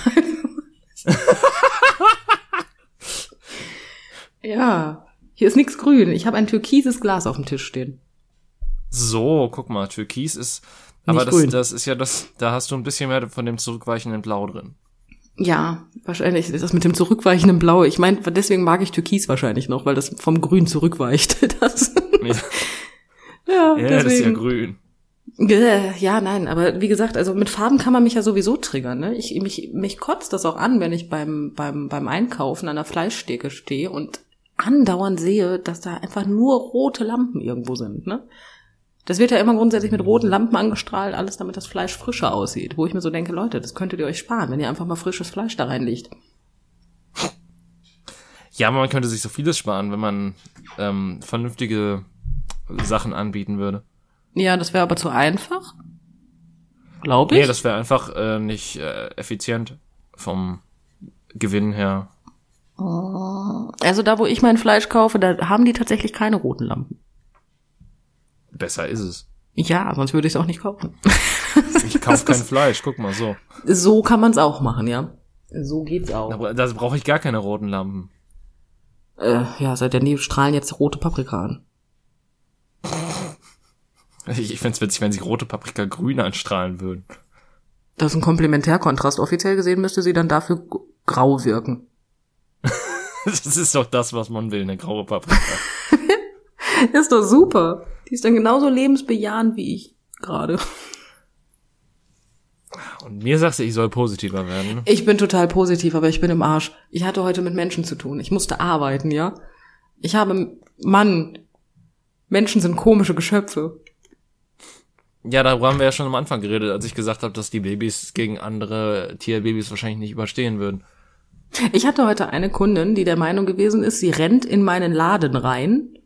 ja, hier ist nichts grün. Ich habe ein türkises Glas auf dem Tisch stehen. So, guck mal, türkis ist aber das, das ist ja das, da hast du ein bisschen mehr von dem zurückweichenden Blau drin. Ja, wahrscheinlich ist das mit dem zurückweichenden Blau. Ich meine, deswegen mag ich Türkis wahrscheinlich noch, weil das vom Grün zurückweicht. Das. Ja, ja, ja das ist ja grün. Ja, nein, aber wie gesagt, also mit Farben kann man mich ja sowieso triggern. Ne? Ich, mich, mich kotzt das auch an, wenn ich beim, beim, beim Einkaufen an der Fleischsteke stehe und andauernd sehe, dass da einfach nur rote Lampen irgendwo sind. Ne? Das wird ja immer grundsätzlich mit roten Lampen angestrahlt, alles damit das Fleisch frischer aussieht. Wo ich mir so denke, Leute, das könntet ihr euch sparen, wenn ihr einfach mal frisches Fleisch da reinlegt. Ja, aber man könnte sich so vieles sparen, wenn man ähm, vernünftige Sachen anbieten würde. Ja, das wäre aber zu einfach. Glaube ich. Nee, das wäre einfach äh, nicht äh, effizient vom Gewinn her. Also da, wo ich mein Fleisch kaufe, da haben die tatsächlich keine roten Lampen. Besser ist es. Ja, sonst würde ich es auch nicht kaufen. ich kaufe kein Fleisch, guck mal so. So kann man es auch machen, ja. So geht's auch. Da, da brauche ich gar keine roten Lampen. Äh, ja, seit der die strahlen jetzt rote Paprika an. Ich, ich fände witzig, wenn sie rote Paprika grün anstrahlen würden. Das ist ein Komplementärkontrast. Offiziell gesehen müsste sie dann dafür grau wirken. das ist doch das, was man will, eine graue Paprika. ist doch super. Die ist dann genauso lebensbejahend wie ich gerade. Und mir sagst du, ich soll positiver werden. Ich bin total positiv, aber ich bin im Arsch. Ich hatte heute mit Menschen zu tun. Ich musste arbeiten, ja. Ich habe, Mann, Menschen sind komische Geschöpfe. Ja, darüber haben wir ja schon am Anfang geredet, als ich gesagt habe, dass die Babys gegen andere Tierbabys wahrscheinlich nicht überstehen würden. Ich hatte heute eine Kundin, die der Meinung gewesen ist, sie rennt in meinen Laden rein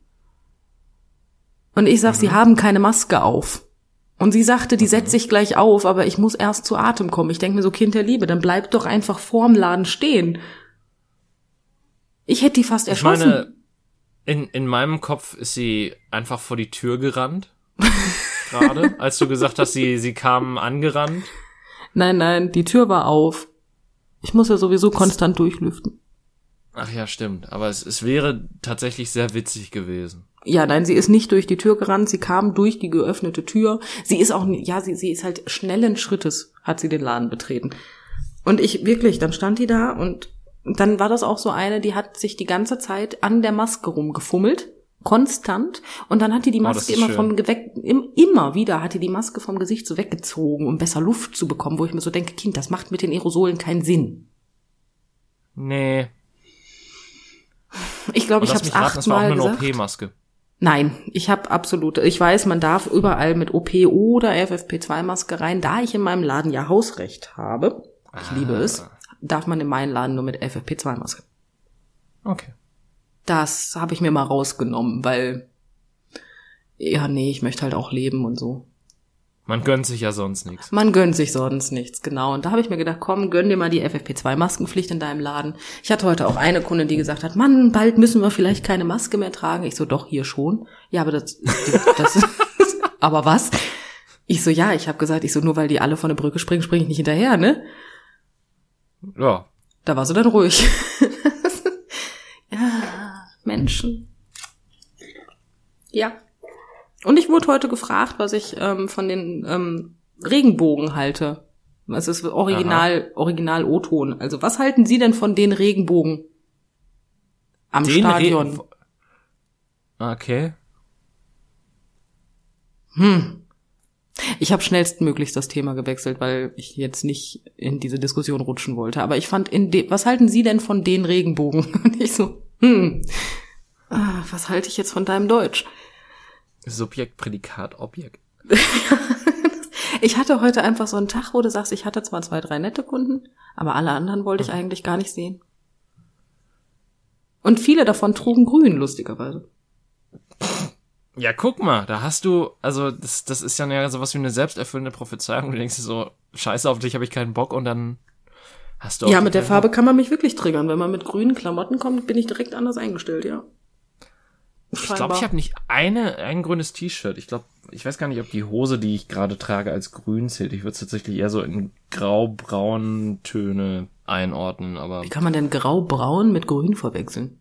und ich sag, mhm. sie haben keine Maske auf. Und sie sagte, die setzt sich gleich auf, aber ich muss erst zu Atem kommen. Ich denke mir so, Kind der Liebe, dann bleib doch einfach vorm Laden stehen. Ich hätte die fast erschossen. Ich meine, in, in meinem Kopf ist sie einfach vor die Tür gerannt. Gerade, als du gesagt hast, sie, sie kamen angerannt. Nein, nein, die Tür war auf. Ich muss ja sowieso konstant durchlüften. Ach ja, stimmt. Aber es, es wäre tatsächlich sehr witzig gewesen. Ja, nein, sie ist nicht durch die Tür gerannt, sie kam durch die geöffnete Tür. Sie ist auch, ja, sie, sie ist halt schnellen Schrittes, hat sie den Laden betreten. Und ich, wirklich, dann stand die da und dann war das auch so eine, die hat sich die ganze Zeit an der Maske rumgefummelt, konstant, und dann hat die die oh, Maske oh, immer schön. vom Geweck, immer wieder hat die die Maske vom Gesicht so weggezogen, um besser Luft zu bekommen, wo ich mir so denke, Kind, das macht mit den Aerosolen keinen Sinn. Nee. Ich glaube, ich habe es achtmal gesagt. OP-Maske. Nein, ich habe absolut, ich weiß, man darf überall mit OP oder FFP2-Maske rein. Da ich in meinem Laden ja Hausrecht habe, ich ah. liebe es, darf man in meinen Laden nur mit FFP2-Maske. Okay. Das habe ich mir mal rausgenommen, weil, ja, nee, ich möchte halt auch leben und so. Man gönnt sich ja sonst nichts. Man gönnt sich sonst nichts, genau. Und da habe ich mir gedacht, komm, gönn dir mal die FFP2-Maskenpflicht in deinem Laden. Ich hatte heute auch eine Kundin, die gesagt hat, Mann, bald müssen wir vielleicht keine Maske mehr tragen. Ich so, doch, hier schon. Ja, aber das, das aber was? Ich so, ja, ich habe gesagt, ich so, nur weil die alle von der Brücke springen, springe ich nicht hinterher, ne? Ja. Da war sie dann ruhig. ja, Menschen. Ja. Und ich wurde heute gefragt, was ich ähm, von den ähm, Regenbogen halte. Es ist original, Aha. original O-Ton. Also was halten Sie denn von den Regenbogen am den Stadion? Re okay. Hm. Ich habe schnellstmöglichst das Thema gewechselt, weil ich jetzt nicht in diese Diskussion rutschen wollte. Aber ich fand, in de was halten Sie denn von den Regenbogen? Und ich so, hm, ah, was halte ich jetzt von deinem Deutsch? Subjekt, Prädikat, Objekt. ich hatte heute einfach so einen Tag, wo du sagst, ich hatte zwar zwei, drei nette Kunden, aber alle anderen wollte ich mhm. eigentlich gar nicht sehen. Und viele davon trugen grün, lustigerweise. Ja, guck mal, da hast du, also das, das ist ja sowas wie eine selbsterfüllende Prophezeiung. Du denkst dir so, scheiße, auf dich habe ich keinen Bock und dann hast du Ja, mit der Farbe kann man mich wirklich triggern. Wenn man mit grünen Klamotten kommt, bin ich direkt anders eingestellt, ja. Ich glaube, ich habe nicht eine, ein grünes T-Shirt. Ich glaube, ich weiß gar nicht, ob die Hose, die ich gerade trage, als grün zählt. Ich würde es tatsächlich eher so in grau-braun Töne einordnen, aber. Wie kann man denn grau-braun mit grün verwechseln?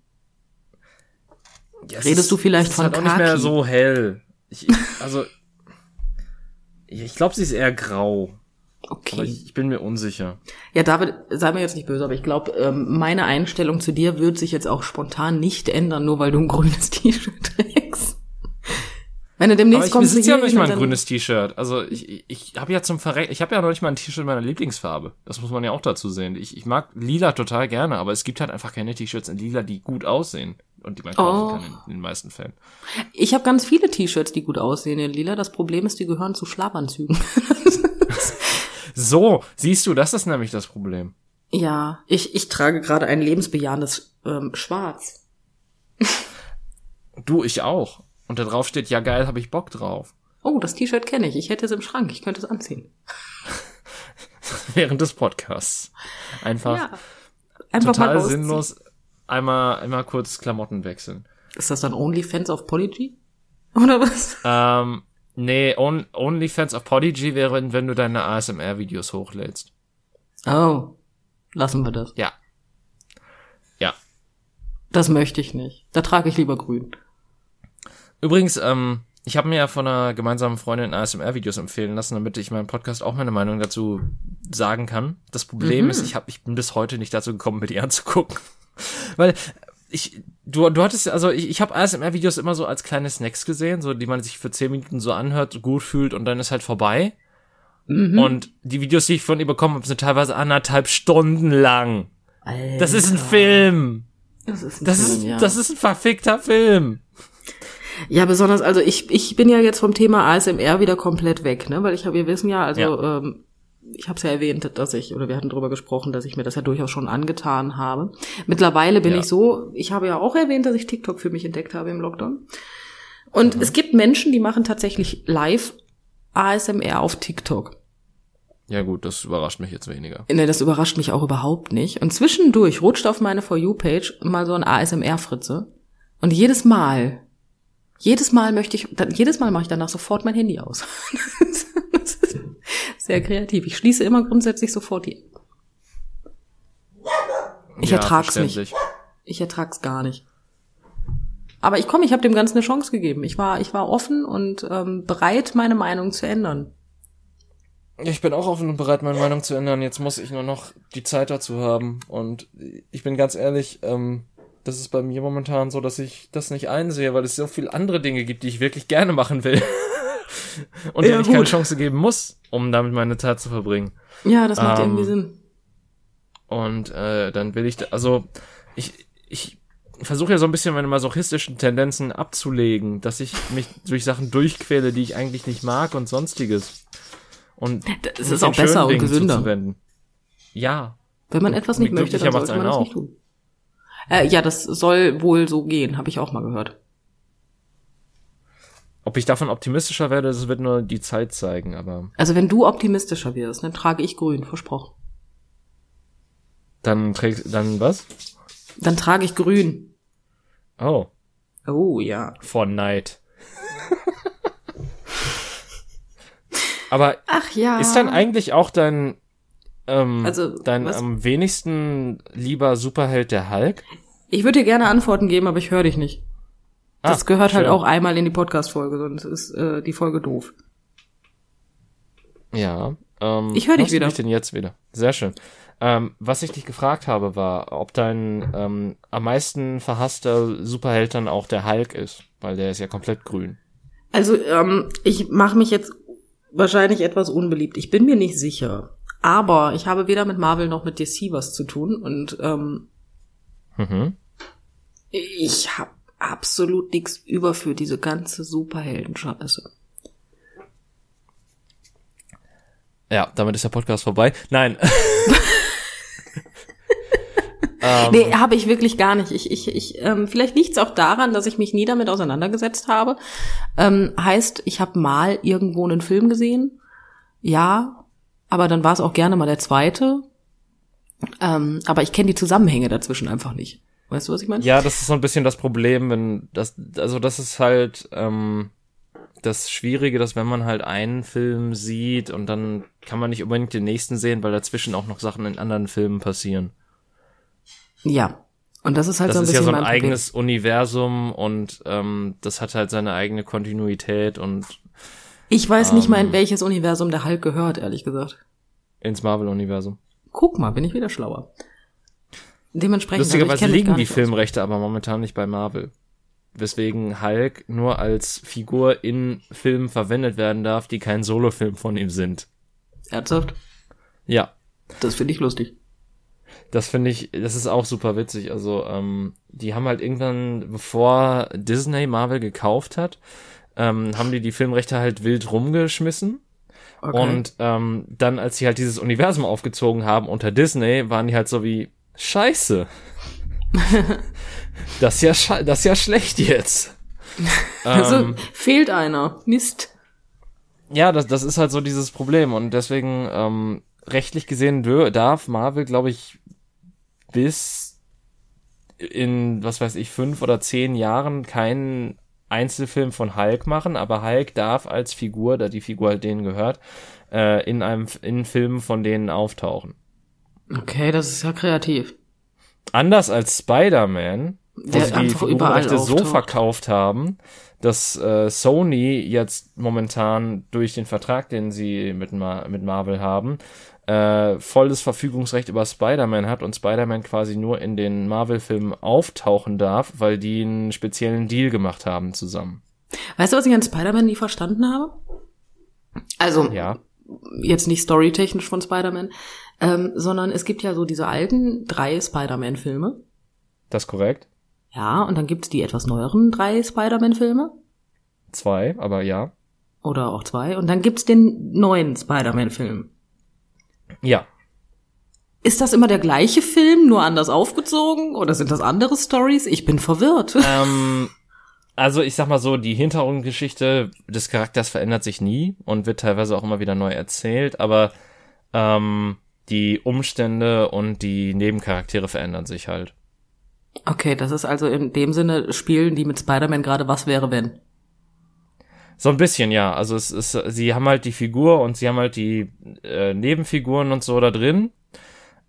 Ja, Redest ist, du vielleicht von halt auch nicht mehr so hell. Ich, also, ich glaube, sie ist eher grau. Okay. Aber ich, ich, bin mir unsicher. Ja, David, sei mir jetzt nicht böse, aber ich glaube, ähm, meine Einstellung zu dir wird sich jetzt auch spontan nicht ändern, nur weil du ein grünes T-Shirt trägst. Wenn du demnächst aber ich kommst, besitze ja noch nicht mal ein grünes T-Shirt. Also ich, ich, ich habe ja zum Verrecken, ich habe ja noch nicht mal ein T-Shirt meiner Lieblingsfarbe. Das muss man ja auch dazu sehen. Ich, ich mag lila total gerne, aber es gibt halt einfach keine T-Shirts in lila, die gut aussehen und die man kaufen oh. kann in, in, den meisten Fällen. Ich habe ganz viele T-Shirts, die gut aussehen in lila. Das Problem ist, die gehören zu Schlafanzügen. so, siehst du, das ist nämlich das Problem. Ja, ich, ich trage gerade ein lebensbejahendes ähm, Schwarz. du, ich auch. Und da drauf steht, ja geil, habe ich Bock drauf. Oh, das T-Shirt kenne ich. Ich hätte es im Schrank. Ich könnte es anziehen. Während des Podcasts. Einfach, ja, einfach total sinnlos einmal, einmal kurz Klamotten wechseln. Ist das dann OnlyFans auf Polyg? Oder was? Ähm, nee, on, OnlyFans auf Polyg wäre, wenn du deine ASMR-Videos hochlädst. Oh. Lassen wir das. Ja. Ja. Das möchte ich nicht. Da trage ich lieber grün. Übrigens, ähm, ich habe mir ja von einer gemeinsamen Freundin ASMR-Videos empfehlen lassen, damit ich meinem Podcast auch meine Meinung dazu sagen kann. Das Problem mhm. ist, ich, hab, ich bin bis heute nicht dazu gekommen, mir die anzugucken. Weil ich, du, du hattest, also ich, ich habe ASMR-Videos immer so als kleine Snacks gesehen, so die man sich für zehn Minuten so anhört, gut fühlt und dann ist halt vorbei. Mhm. Und die Videos, die ich von ihr bekommen habe, sind teilweise anderthalb Stunden lang. Alter. Das ist ein Film. Das ist ein das Film, ist, ja. Das ist ein verfickter Film. Ja, besonders, also ich, ich bin ja jetzt vom Thema ASMR wieder komplett weg, ne? Weil ich habe, wir wissen ja, also ja. Ähm, ich habe es ja erwähnt, dass ich, oder wir hatten drüber gesprochen, dass ich mir das ja durchaus schon angetan habe. Mittlerweile bin ja. ich so, ich habe ja auch erwähnt, dass ich TikTok für mich entdeckt habe im Lockdown. Und mhm. es gibt Menschen, die machen tatsächlich live ASMR auf TikTok. Ja gut, das überrascht mich jetzt weniger. Ne, das überrascht mich auch überhaupt nicht. Und zwischendurch rutscht auf meine For You-Page mal so ein ASMR-Fritze. Und jedes Mal jedes Mal möchte ich, jedes Mal mache ich danach sofort mein Handy aus. sehr kreativ. Ich schließe immer grundsätzlich sofort die. Ich ja, ertrag's nicht. Ich ertrag's gar nicht. Aber ich komme, ich habe dem Ganzen eine Chance gegeben. Ich war, ich war offen und ähm, bereit, meine Meinung zu ändern. Ich bin auch offen und bereit, meine Meinung zu ändern. Jetzt muss ich nur noch die Zeit dazu haben. Und ich bin ganz ehrlich, ähm, das ist bei mir momentan so, dass ich das nicht einsehe, weil es so viele andere Dinge gibt, die ich wirklich gerne machen will. und ja, denen ich keine Chance geben muss, um damit meine Zeit zu verbringen. Ja, das macht ähm, irgendwie Sinn. Und äh, dann will ich, da, also ich, ich versuche ja so ein bisschen meine masochistischen Tendenzen abzulegen, dass ich mich durch Sachen durchquäle, die ich eigentlich nicht mag und sonstiges. Und das ist auch besser und gesünder. Zuzuwenden. Ja. Wenn man etwas nicht möchte, dann sollte man es nicht tun. Äh, ja, das soll wohl so gehen, habe ich auch mal gehört. Ob ich davon optimistischer werde, das wird nur die Zeit zeigen, aber. Also wenn du optimistischer wirst, dann trage ich grün, versprochen. Dann trägst, dann was? Dann trage ich grün. Oh. Oh, ja. For Night. aber. Ach ja. Ist dann eigentlich auch dein ähm, also, dein was? am wenigsten lieber Superheld der Hulk? Ich würde dir gerne Antworten geben, aber ich höre dich nicht. Das ah, gehört halt schön. halt auch einmal in die Podcast-Folge, sonst ist äh, die Folge doof. Ja. Ähm, ich höre dich wieder. Ich denn jetzt wieder? Sehr schön. Ähm, was ich dich gefragt habe, war, ob dein ähm, am meisten verhasster Superheld dann auch der Hulk ist, weil der ist ja komplett grün. Also ähm, ich mache mich jetzt wahrscheinlich etwas unbeliebt. Ich bin mir nicht sicher. Aber ich habe weder mit Marvel noch mit DC was zu tun und ähm, mhm. ich habe absolut nichts über für diese ganze Superhelden-Scheiße. Ja, damit ist der Podcast vorbei. Nein. ähm, nee, habe ich wirklich gar nicht. Ich, ich, ich, ähm, vielleicht liegt es auch daran, dass ich mich nie damit auseinandergesetzt habe. Ähm, heißt, ich habe mal irgendwo einen Film gesehen. Ja, aber dann war es auch gerne mal der zweite. Ähm, aber ich kenne die Zusammenhänge dazwischen einfach nicht. Weißt du, was ich meine? Ja, das ist so ein bisschen das Problem, wenn das, also das ist halt ähm, das Schwierige, dass wenn man halt einen Film sieht und dann kann man nicht unbedingt den nächsten sehen, weil dazwischen auch noch Sachen in anderen Filmen passieren. Ja. Und das ist halt das so ein ist bisschen ja so ein eigenes Universum und ähm, das hat halt seine eigene Kontinuität und Ich weiß nicht mal, in ähm, welches Universum der Hulk gehört, ehrlich gesagt. ins Marvel-Universum. Guck mal, bin ich wieder schlauer. Dementsprechend. also Lustigerweise liegen die aus. Filmrechte aber momentan nicht bei Marvel. Weswegen Hulk nur als Figur in Filmen verwendet werden darf, die kein Solofilm von ihm sind. Ernsthaft? Ja, Das finde ich lustig. das finde ich, das ist auch super witzig. Also, ähm, die haben halt irgendwann, bevor Disney Marvel gekauft hat, ähm, haben die die Filmrechte halt wild rumgeschmissen. Okay. Und ähm, dann, als sie halt dieses Universum aufgezogen haben unter Disney, waren die halt so wie, scheiße. das ist ja, sche- das ist ja schlecht jetzt. also ähm, fehlt einer. Mist. ja, das, das ist halt so dieses Problem. Und deswegen, ähm, rechtlich gesehen, darf Marvel, glaube ich, bis in, was weiß ich, fünf oder zehn Jahren keinen Einzelfilm von Hulk machen, aber Hulk darf als Figur, da die Figur halt denen gehört, äh, in einem in Filmen von denen auftauchen. Okay, das ist ja kreativ. Anders als Spider-Man, wo Der sie die Figurenrechte so verkauft haben, dass äh, Sony jetzt momentan durch den Vertrag, den sie mit, Ma mit Marvel haben, äh, volles Verfügungsrecht über Spider-Man hat und Spider-Man quasi nur in den Marvel-Filmen auftauchen darf, weil die einen speziellen Deal gemacht haben zusammen. Weißt du, was ich an Spider-Man nie verstanden habe? Also, Ja. jetzt nicht storytechnisch von Spider-Man, ähm, sondern es gibt ja so diese alten drei Spider-Man-Filme. Das ist korrekt. Ja, und dann gibt's die etwas neueren drei Spider-Man-Filme. Zwei, aber ja. Oder auch zwei. Und dann gibt's den neuen Spider-Man-Film. Ja. Ist das immer der gleiche Film, nur anders aufgezogen? Oder sind das andere Stories? Ich bin verwirrt. ähm, also ich sag mal so, die Hintergrundgeschichte des Charakters verändert sich nie und wird teilweise auch immer wieder neu erzählt, aber ähm, die Umstände und die Nebencharaktere verändern sich halt. Okay, das ist also in dem Sinne, spielen die mit Spider-Man gerade Was wäre wenn? So ein bisschen, ja. Also es ist, sie haben halt die Figur und sie haben halt die äh, Nebenfiguren und so da drin.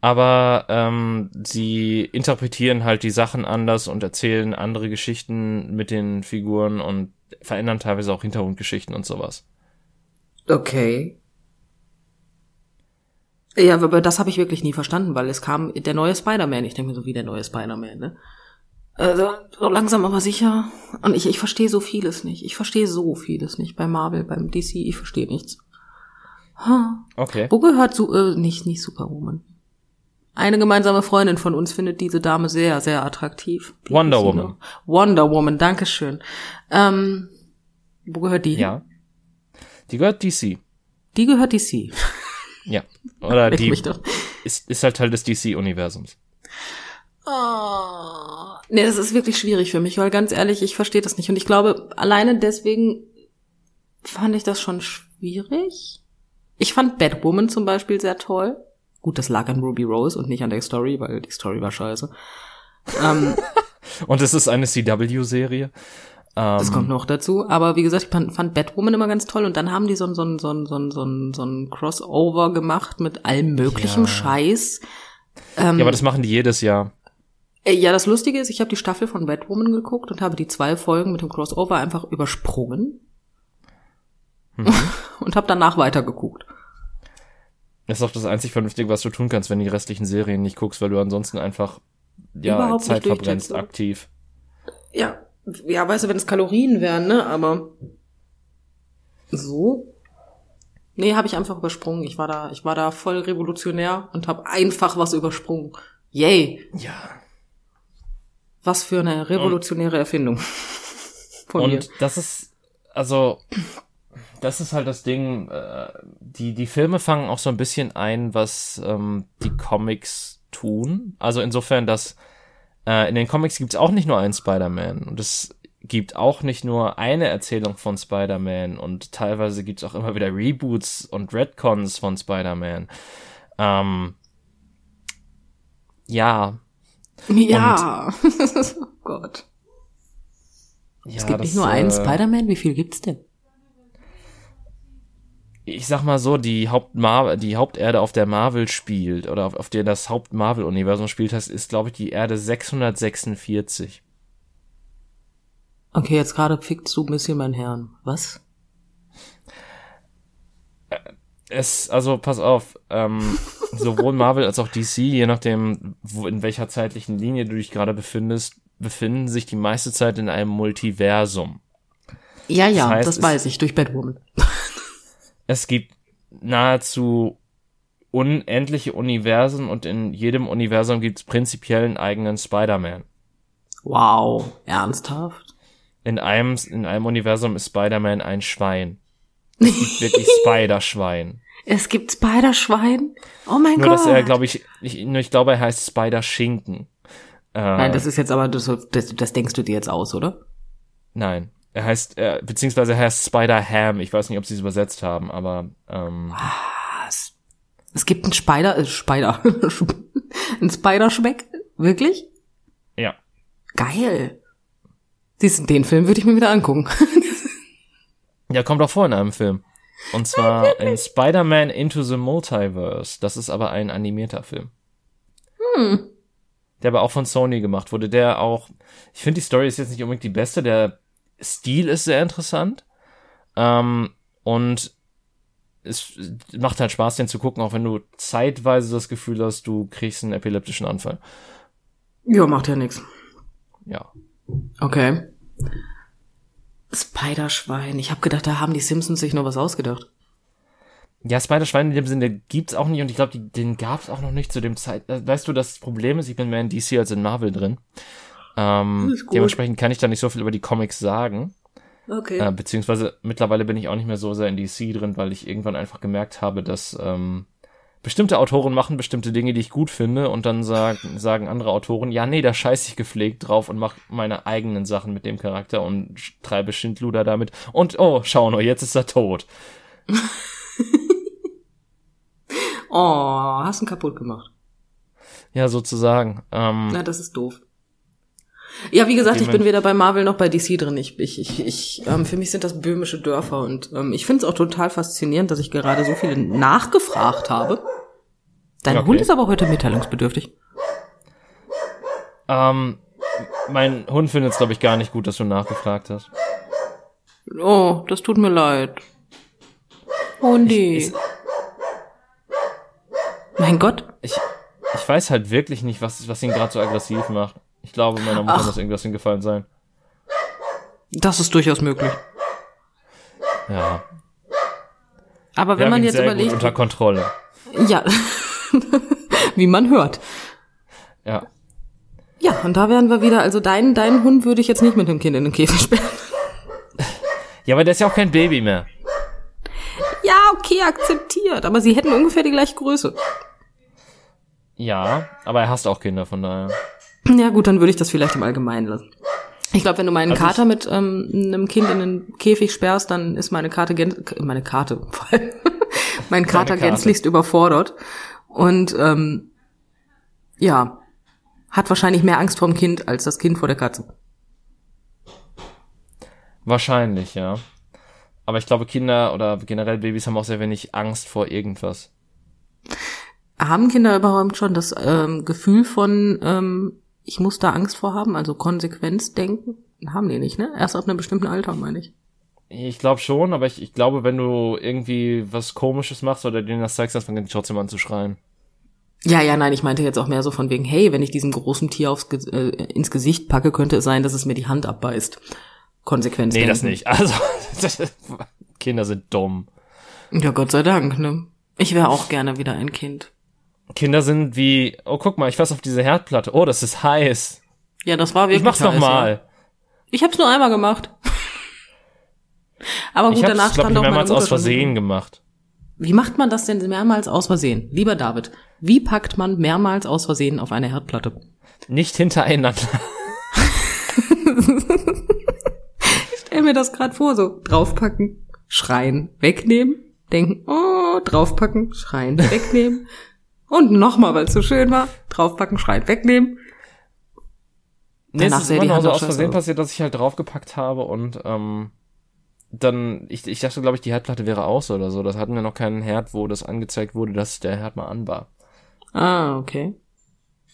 Aber ähm, sie interpretieren halt die Sachen anders und erzählen andere Geschichten mit den Figuren und verändern teilweise auch Hintergrundgeschichten und sowas. Okay. Ja, aber das habe ich wirklich nie verstanden, weil es kam der neue Spider-Man. Ich denke mir so wie der neue Spider-Man, ne? Also, so langsam aber sicher. Und ich, ich verstehe so vieles nicht. Ich verstehe so vieles nicht. Bei Marvel, beim DC, ich verstehe nichts. Ha. Okay. Wo gehört so, äh, nicht, nicht Superwoman? Eine gemeinsame Freundin von uns findet diese Dame sehr, sehr attraktiv. Wie Wonder Woman. noch? Wonder Woman, Dankeschön. Ähm, wo gehört die? Ja. Die gehört DC. Die gehört DC. Ja. Oder die mich doch. ist, ist halt Teil des DC-Universums. Oh. Nee, das ist wirklich schwierig für mich, weil ganz ehrlich, ich verstehe das nicht. Und ich glaube, alleine deswegen fand ich das schon schwierig. Ich fand Batwoman zum Beispiel sehr toll. Gut, das lag an Ruby Rose und nicht an der Story, weil die Story war scheiße. ähm, Und es ist eine CW-Serie. Ähm, das kommt noch dazu. Aber wie gesagt, ich fand, fand Batwoman immer ganz toll. Und dann haben die so ein, so ein, so ein, so ein, so ein, so ein Crossover gemacht mit allem möglichen Ja. Scheiß. ja, aber das machen die jedes Jahr. Äh, Ja, das Lustige ist, ich habe die Staffel von Batwoman geguckt und habe die zwei Folgen mit dem Crossover einfach übersprungen und habe danach weitergeguckt. Das ist auch das einzig Vernünftige, was du tun kannst, wenn du die restlichen Serien nicht guckst, weil du ansonsten einfach ja, Überhaupt Zeit verbrennst aktiv. Ja, ja, weißt du, wenn es Kalorien wären, ne? Aber so? Nee, habe ich einfach übersprungen. Ich war da, ich war da voll revolutionär und habe einfach was übersprungen. Yay! Ja. Was für eine revolutionäre Erfindung von mir. Und das ist, also, das ist halt das Ding, äh, die, die Filme fangen auch so ein bisschen ein, was ähm, die Comics tun. Also insofern, dass äh, in den Comics gibt's auch nicht nur einen Spider-Man und es gibt auch nicht nur eine Erzählung von Spider-Man und teilweise gibt's auch immer wieder Reboots und Redcons von Spider-Man. Ähm, ja. Ja. oh Gott. Ja, es gibt das, nicht nur einen äh, Spider-Man, wie viel gibt's denn? Ich sag mal so, die Haupt die Haupterde auf der Marvel spielt oder auf, auf der das Haupt-Marvel-Universum spielt, das ist, glaube ich, die Erde 646. Okay, jetzt gerade fickst du ein bisschen mein Herrn. Was? Äh, es, also pass auf, ähm, sowohl Marvel als auch DC, je nachdem, wo, in welcher zeitlichen Linie du dich gerade befindest, befinden sich die meiste Zeit in einem Multiversum. Ja, ja, das, heißt, das weiß ich, durch Batwoman es gibt nahezu unendliche Universen und in jedem Universum gibt es prinzipiell einen eigenen Spider-Man. Wow, ernsthaft? In einem, in einem Universum ist Spider-Man ein Schwein. Es gibt wirklich Spider-Schwein. Es gibt Spider-Schwein? Oh mein nur, Gott. Nur, dass er, glaube ich, ich, nur ich glaube, er heißt Spider-Schinken. Äh, Nein, das ist jetzt aber, das, das, das denkst du dir jetzt aus, oder? Nein. Er heißt, er, beziehungsweise er heißt Spider-Ham. Ich weiß nicht, ob sie es übersetzt haben, aber ähm, Was? Es gibt einen Spider, äh, Spider, ein Spider-Schmeck? Wirklich? Ja. Geil. Siehst du, den Film würde ich mir wieder angucken. ja, kommt auch vor in einem Film. Und zwar in Spider-Man Into the Multiverse. Das ist aber ein animierter Film. Hm. Der aber auch von Sony gemacht wurde. Der auch, ich finde die Story ist jetzt nicht unbedingt die beste. Der Stil ist sehr interessant. Ähm, und es macht halt Spaß, den zu gucken, auch wenn du zeitweise das Gefühl hast, du kriegst einen epileptischen Anfall. Ja, macht ja nichts. Ja. Okay. Spider-Schwein. Ich habe gedacht, da haben die Simpsons sich nur was ausgedacht. Ja, Spider-Schwein in dem Sinne gibt's auch nicht und ich glaube, den gab's auch noch nicht zu dem Zeit. Äh, weißt du, das Problem ist, ich bin mehr in DC als in Marvel drin. Ähm, dementsprechend kann ich da nicht so viel über die Comics sagen. Okay. Äh, beziehungsweise mittlerweile bin ich auch nicht mehr so sehr in DC drin, weil ich irgendwann einfach gemerkt habe, dass ähm, bestimmte Autoren machen bestimmte Dinge, die ich gut finde, und dann sagen, sagen andere Autoren, ja, nee, da scheiß ich gepflegt drauf und mach meine eigenen Sachen mit dem Charakter und treibe Schindluder damit. Und oh, schau nur, jetzt ist er tot. oh, hast ihn kaputt gemacht. Ja, sozusagen. Ähm, Na, das ist doof. Ja, wie gesagt, ich bin weder bei Marvel noch bei DC drin. Ich, ich, ich, ich ähm, für mich sind das böhmische Dörfer und ähm, ich finde es auch total faszinierend, dass ich gerade so viele nachgefragt habe. Dein okay. Hund ist aber heute mitteilungsbedürftig. Ähm, mein Hund findet es, glaube ich, gar nicht gut, dass du nachgefragt hast. Oh, das tut mir leid. Hundi. Ich, ich, mein Gott. Ich, ich weiß halt wirklich nicht, was, was ihn gerade so aggressiv macht. Ich glaube, meiner Mutter Ach. muss irgendwas hingefallen sein. Das ist durchaus möglich. Ja. Aber wenn man jetzt überlegt. unter Kontrolle. Ja. Wie man hört. Ja. Ja, und da wären wir wieder, also deinen, deinen Hund würde ich jetzt nicht mit dem Kind in den Käfig sperren. Ja, aber der ist ja auch kein Baby mehr. Ja, okay, akzeptiert. Aber sie hätten ungefähr die gleiche Größe. Ja, aber er hasst auch Kinder, von daher. Ja gut, dann würde ich das vielleicht im Allgemeinen lassen. Ich glaube, wenn du meinen also Kater mit ähm, einem Kind in den Käfig sperrst, dann ist meine Karte meine Karte, mein Kater gänzlichst überfordert und ähm, ja, hat wahrscheinlich mehr Angst vor dem Kind als das Kind vor der Katze. Wahrscheinlich, ja. Aber ich glaube, Kinder oder generell Babys haben auch sehr wenig Angst vor irgendwas. Haben Kinder überhaupt schon das ähm, Gefühl von ähm, ich muss da Angst vor haben, also Konsequenzdenken, haben die nicht, ne? Erst ab einem bestimmten Alter, meine ich. Ich glaube schon, aber ich, ich glaube, wenn du irgendwie was Komisches machst oder denen das zeigst, dann fangen die trotzdem an zu schreien. Ja, ja, nein, ich meinte jetzt auch mehr so von wegen, hey, wenn ich diesem großen Tier aufs, äh, ins Gesicht packe, könnte es sein, dass es mir die Hand abbeißt. Konsequenz. Nee, das nicht. Also, Kinder sind dumm. Ja, Gott sei Dank, ne? Ich wäre auch gerne wieder ein Kind. Kinder sind wie, oh guck mal, ich fass auf diese Herdplatte. Oh, das ist heiß. Ja, das war wirklich Ich mach's nochmal. Ja. Ich hab's nur einmal gemacht. Aber gut, ich danach stand auch mehrmals aus Versehen gemacht. Wie macht man das denn mehrmals aus Versehen? Lieber David, wie packt man mehrmals aus Versehen auf eine Herdplatte? Nicht hintereinander. ich stell mir das gerade vor, so draufpacken, schreien, wegnehmen, denken, oh, draufpacken, schreien, wegnehmen. Und nochmal, weil es so schön war, draufpacken, schreien, wegnehmen. Nee, Danach es ist immer noch so aus Versehen passiert, dass ich halt draufgepackt habe und ähm, dann, ich, ich dachte, glaube ich, die Herdplatte wäre aus oder so. Das hatten wir noch keinen Herd, wo das angezeigt wurde, dass der Herd mal an war. Ah, okay.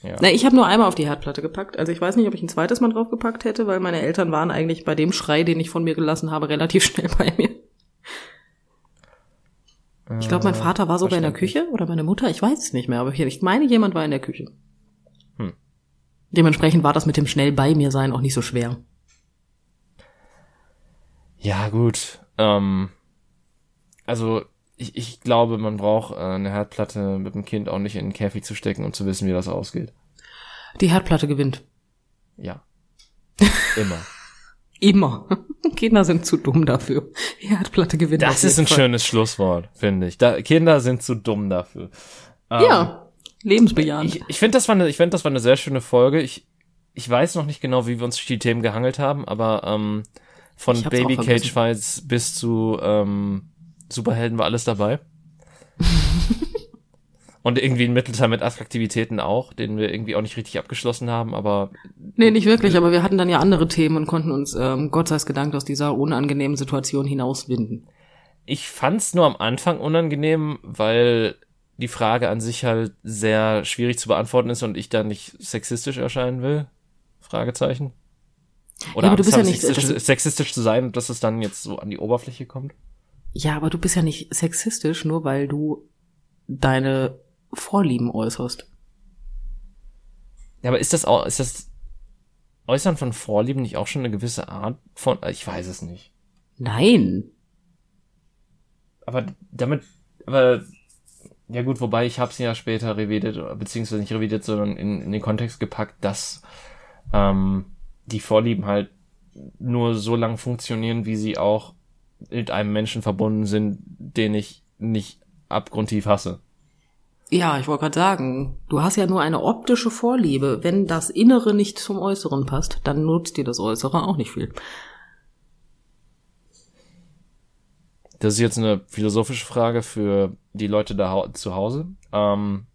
Ja. Na, ich habe nur einmal auf die Herdplatte gepackt. Also ich weiß nicht, ob ich ein zweites Mal draufgepackt hätte, weil meine Eltern waren eigentlich bei dem Schrei, den ich von mir gelassen habe, relativ schnell bei mir. Ich glaube, mein äh, Vater war sogar in der Küche oder meine Mutter, ich weiß es nicht mehr, aber ich meine, jemand war in der Küche. Hm. Dementsprechend war das mit dem schnell bei mir sein auch nicht so schwer. Ja, gut. Ähm, also ich, ich glaube, man braucht äh, eine Herdplatte mit dem Kind auch nicht in den Käfig zu stecken, um zu wissen, wie das ausgeht. Die Herdplatte gewinnt. Ja. Immer. Immer. Kinder sind zu dumm dafür. Herdplatte gewinnt. Das ist ein Fall. schönes Schlusswort, finde ich. Da, Kinder sind zu dumm dafür. Ähm, ja, lebensbejahend. Ich, ich finde, das war eine, ich finde, das war eine sehr schöne Folge. Ich, ich weiß noch nicht genau, wie wir uns durch die Themen gehangelt haben, aber ähm, von Baby Cage Fights bis zu ähm, Superhelden war alles dabei. Und irgendwie ein Mittelteil mit Attraktivitäten auch, den wir irgendwie auch nicht richtig abgeschlossen haben, aber. Nee, nicht wirklich, aber wir hatten dann ja andere Themen und konnten uns, ähm, Gott sei Dank, aus dieser unangenehmen Situation hinauswinden. Ich fand's nur am Anfang unangenehm, weil die Frage an sich halt sehr schwierig zu beantworten ist und ich da nicht sexistisch erscheinen will. Fragezeichen. Oder ja, aber du bist ja nicht sexistisch, sexistisch zu sein, dass es dann jetzt so an die Oberfläche kommt? Ja, aber du bist ja nicht sexistisch, nur weil du deine Vorlieben äußerst. Ja, aber ist das auch, ist das Äußern von Vorlieben nicht auch schon eine gewisse Art von, ich weiß es nicht. Nein. Aber damit, aber, ja gut, wobei ich hab's ja später revidiert, beziehungsweise nicht revidiert, sondern in, in den Kontext gepackt, dass ähm, die Vorlieben halt nur so lang funktionieren, wie sie auch mit einem Menschen verbunden sind, den ich nicht abgrundtief hasse. Ja, ich wollte gerade sagen, du hast ja nur eine optische Vorliebe. Wenn das Innere nicht zum Äußeren passt, dann nutzt dir das Äußere auch nicht viel. Das ist jetzt eine philosophische Frage für die Leute da zu Hause. Ähm,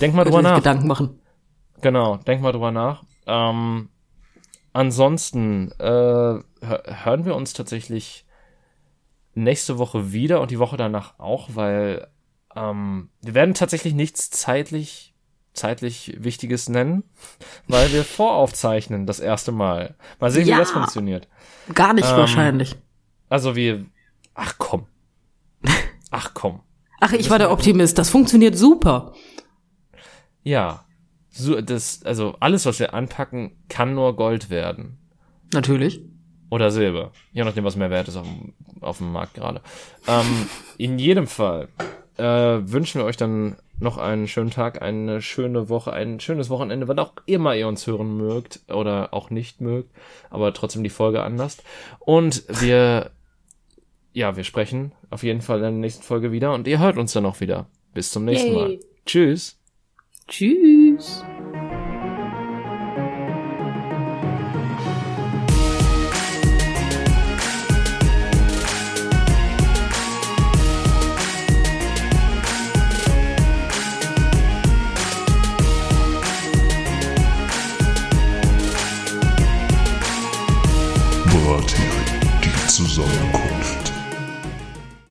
denk mal drüber nach. Gedanken machen. Genau, denk mal drüber nach. Ähm, ansonsten äh, hören wir uns tatsächlich nächste Woche wieder und die Woche danach auch, weil ähm, wir werden tatsächlich nichts zeitlich zeitlich Wichtiges nennen, weil wir voraufzeichnen das erste Mal. Mal sehen, ja, wie das funktioniert. Gar nicht ähm, wahrscheinlich. Also wir, ach komm. Ach komm. Ach, ich war der Optimist. Das funktioniert super. Ja. So, das, also alles, was wir anpacken, kann nur Gold werden. Natürlich. Oder Silber. Je nachdem, was mehr wert ist auf dem, auf dem Markt gerade. Ähm, in jedem Fall äh, wünschen wir euch dann noch einen schönen Tag, eine schöne Woche, ein schönes Wochenende, wann auch immer ihr uns hören mögt oder auch nicht mögt, aber trotzdem die Folge anlasst. Und wir, ja, wir sprechen auf jeden Fall in der nächsten Folge wieder und ihr hört uns dann auch wieder. Bis zum nächsten Yay. Mal. Tschüss. Tschüss.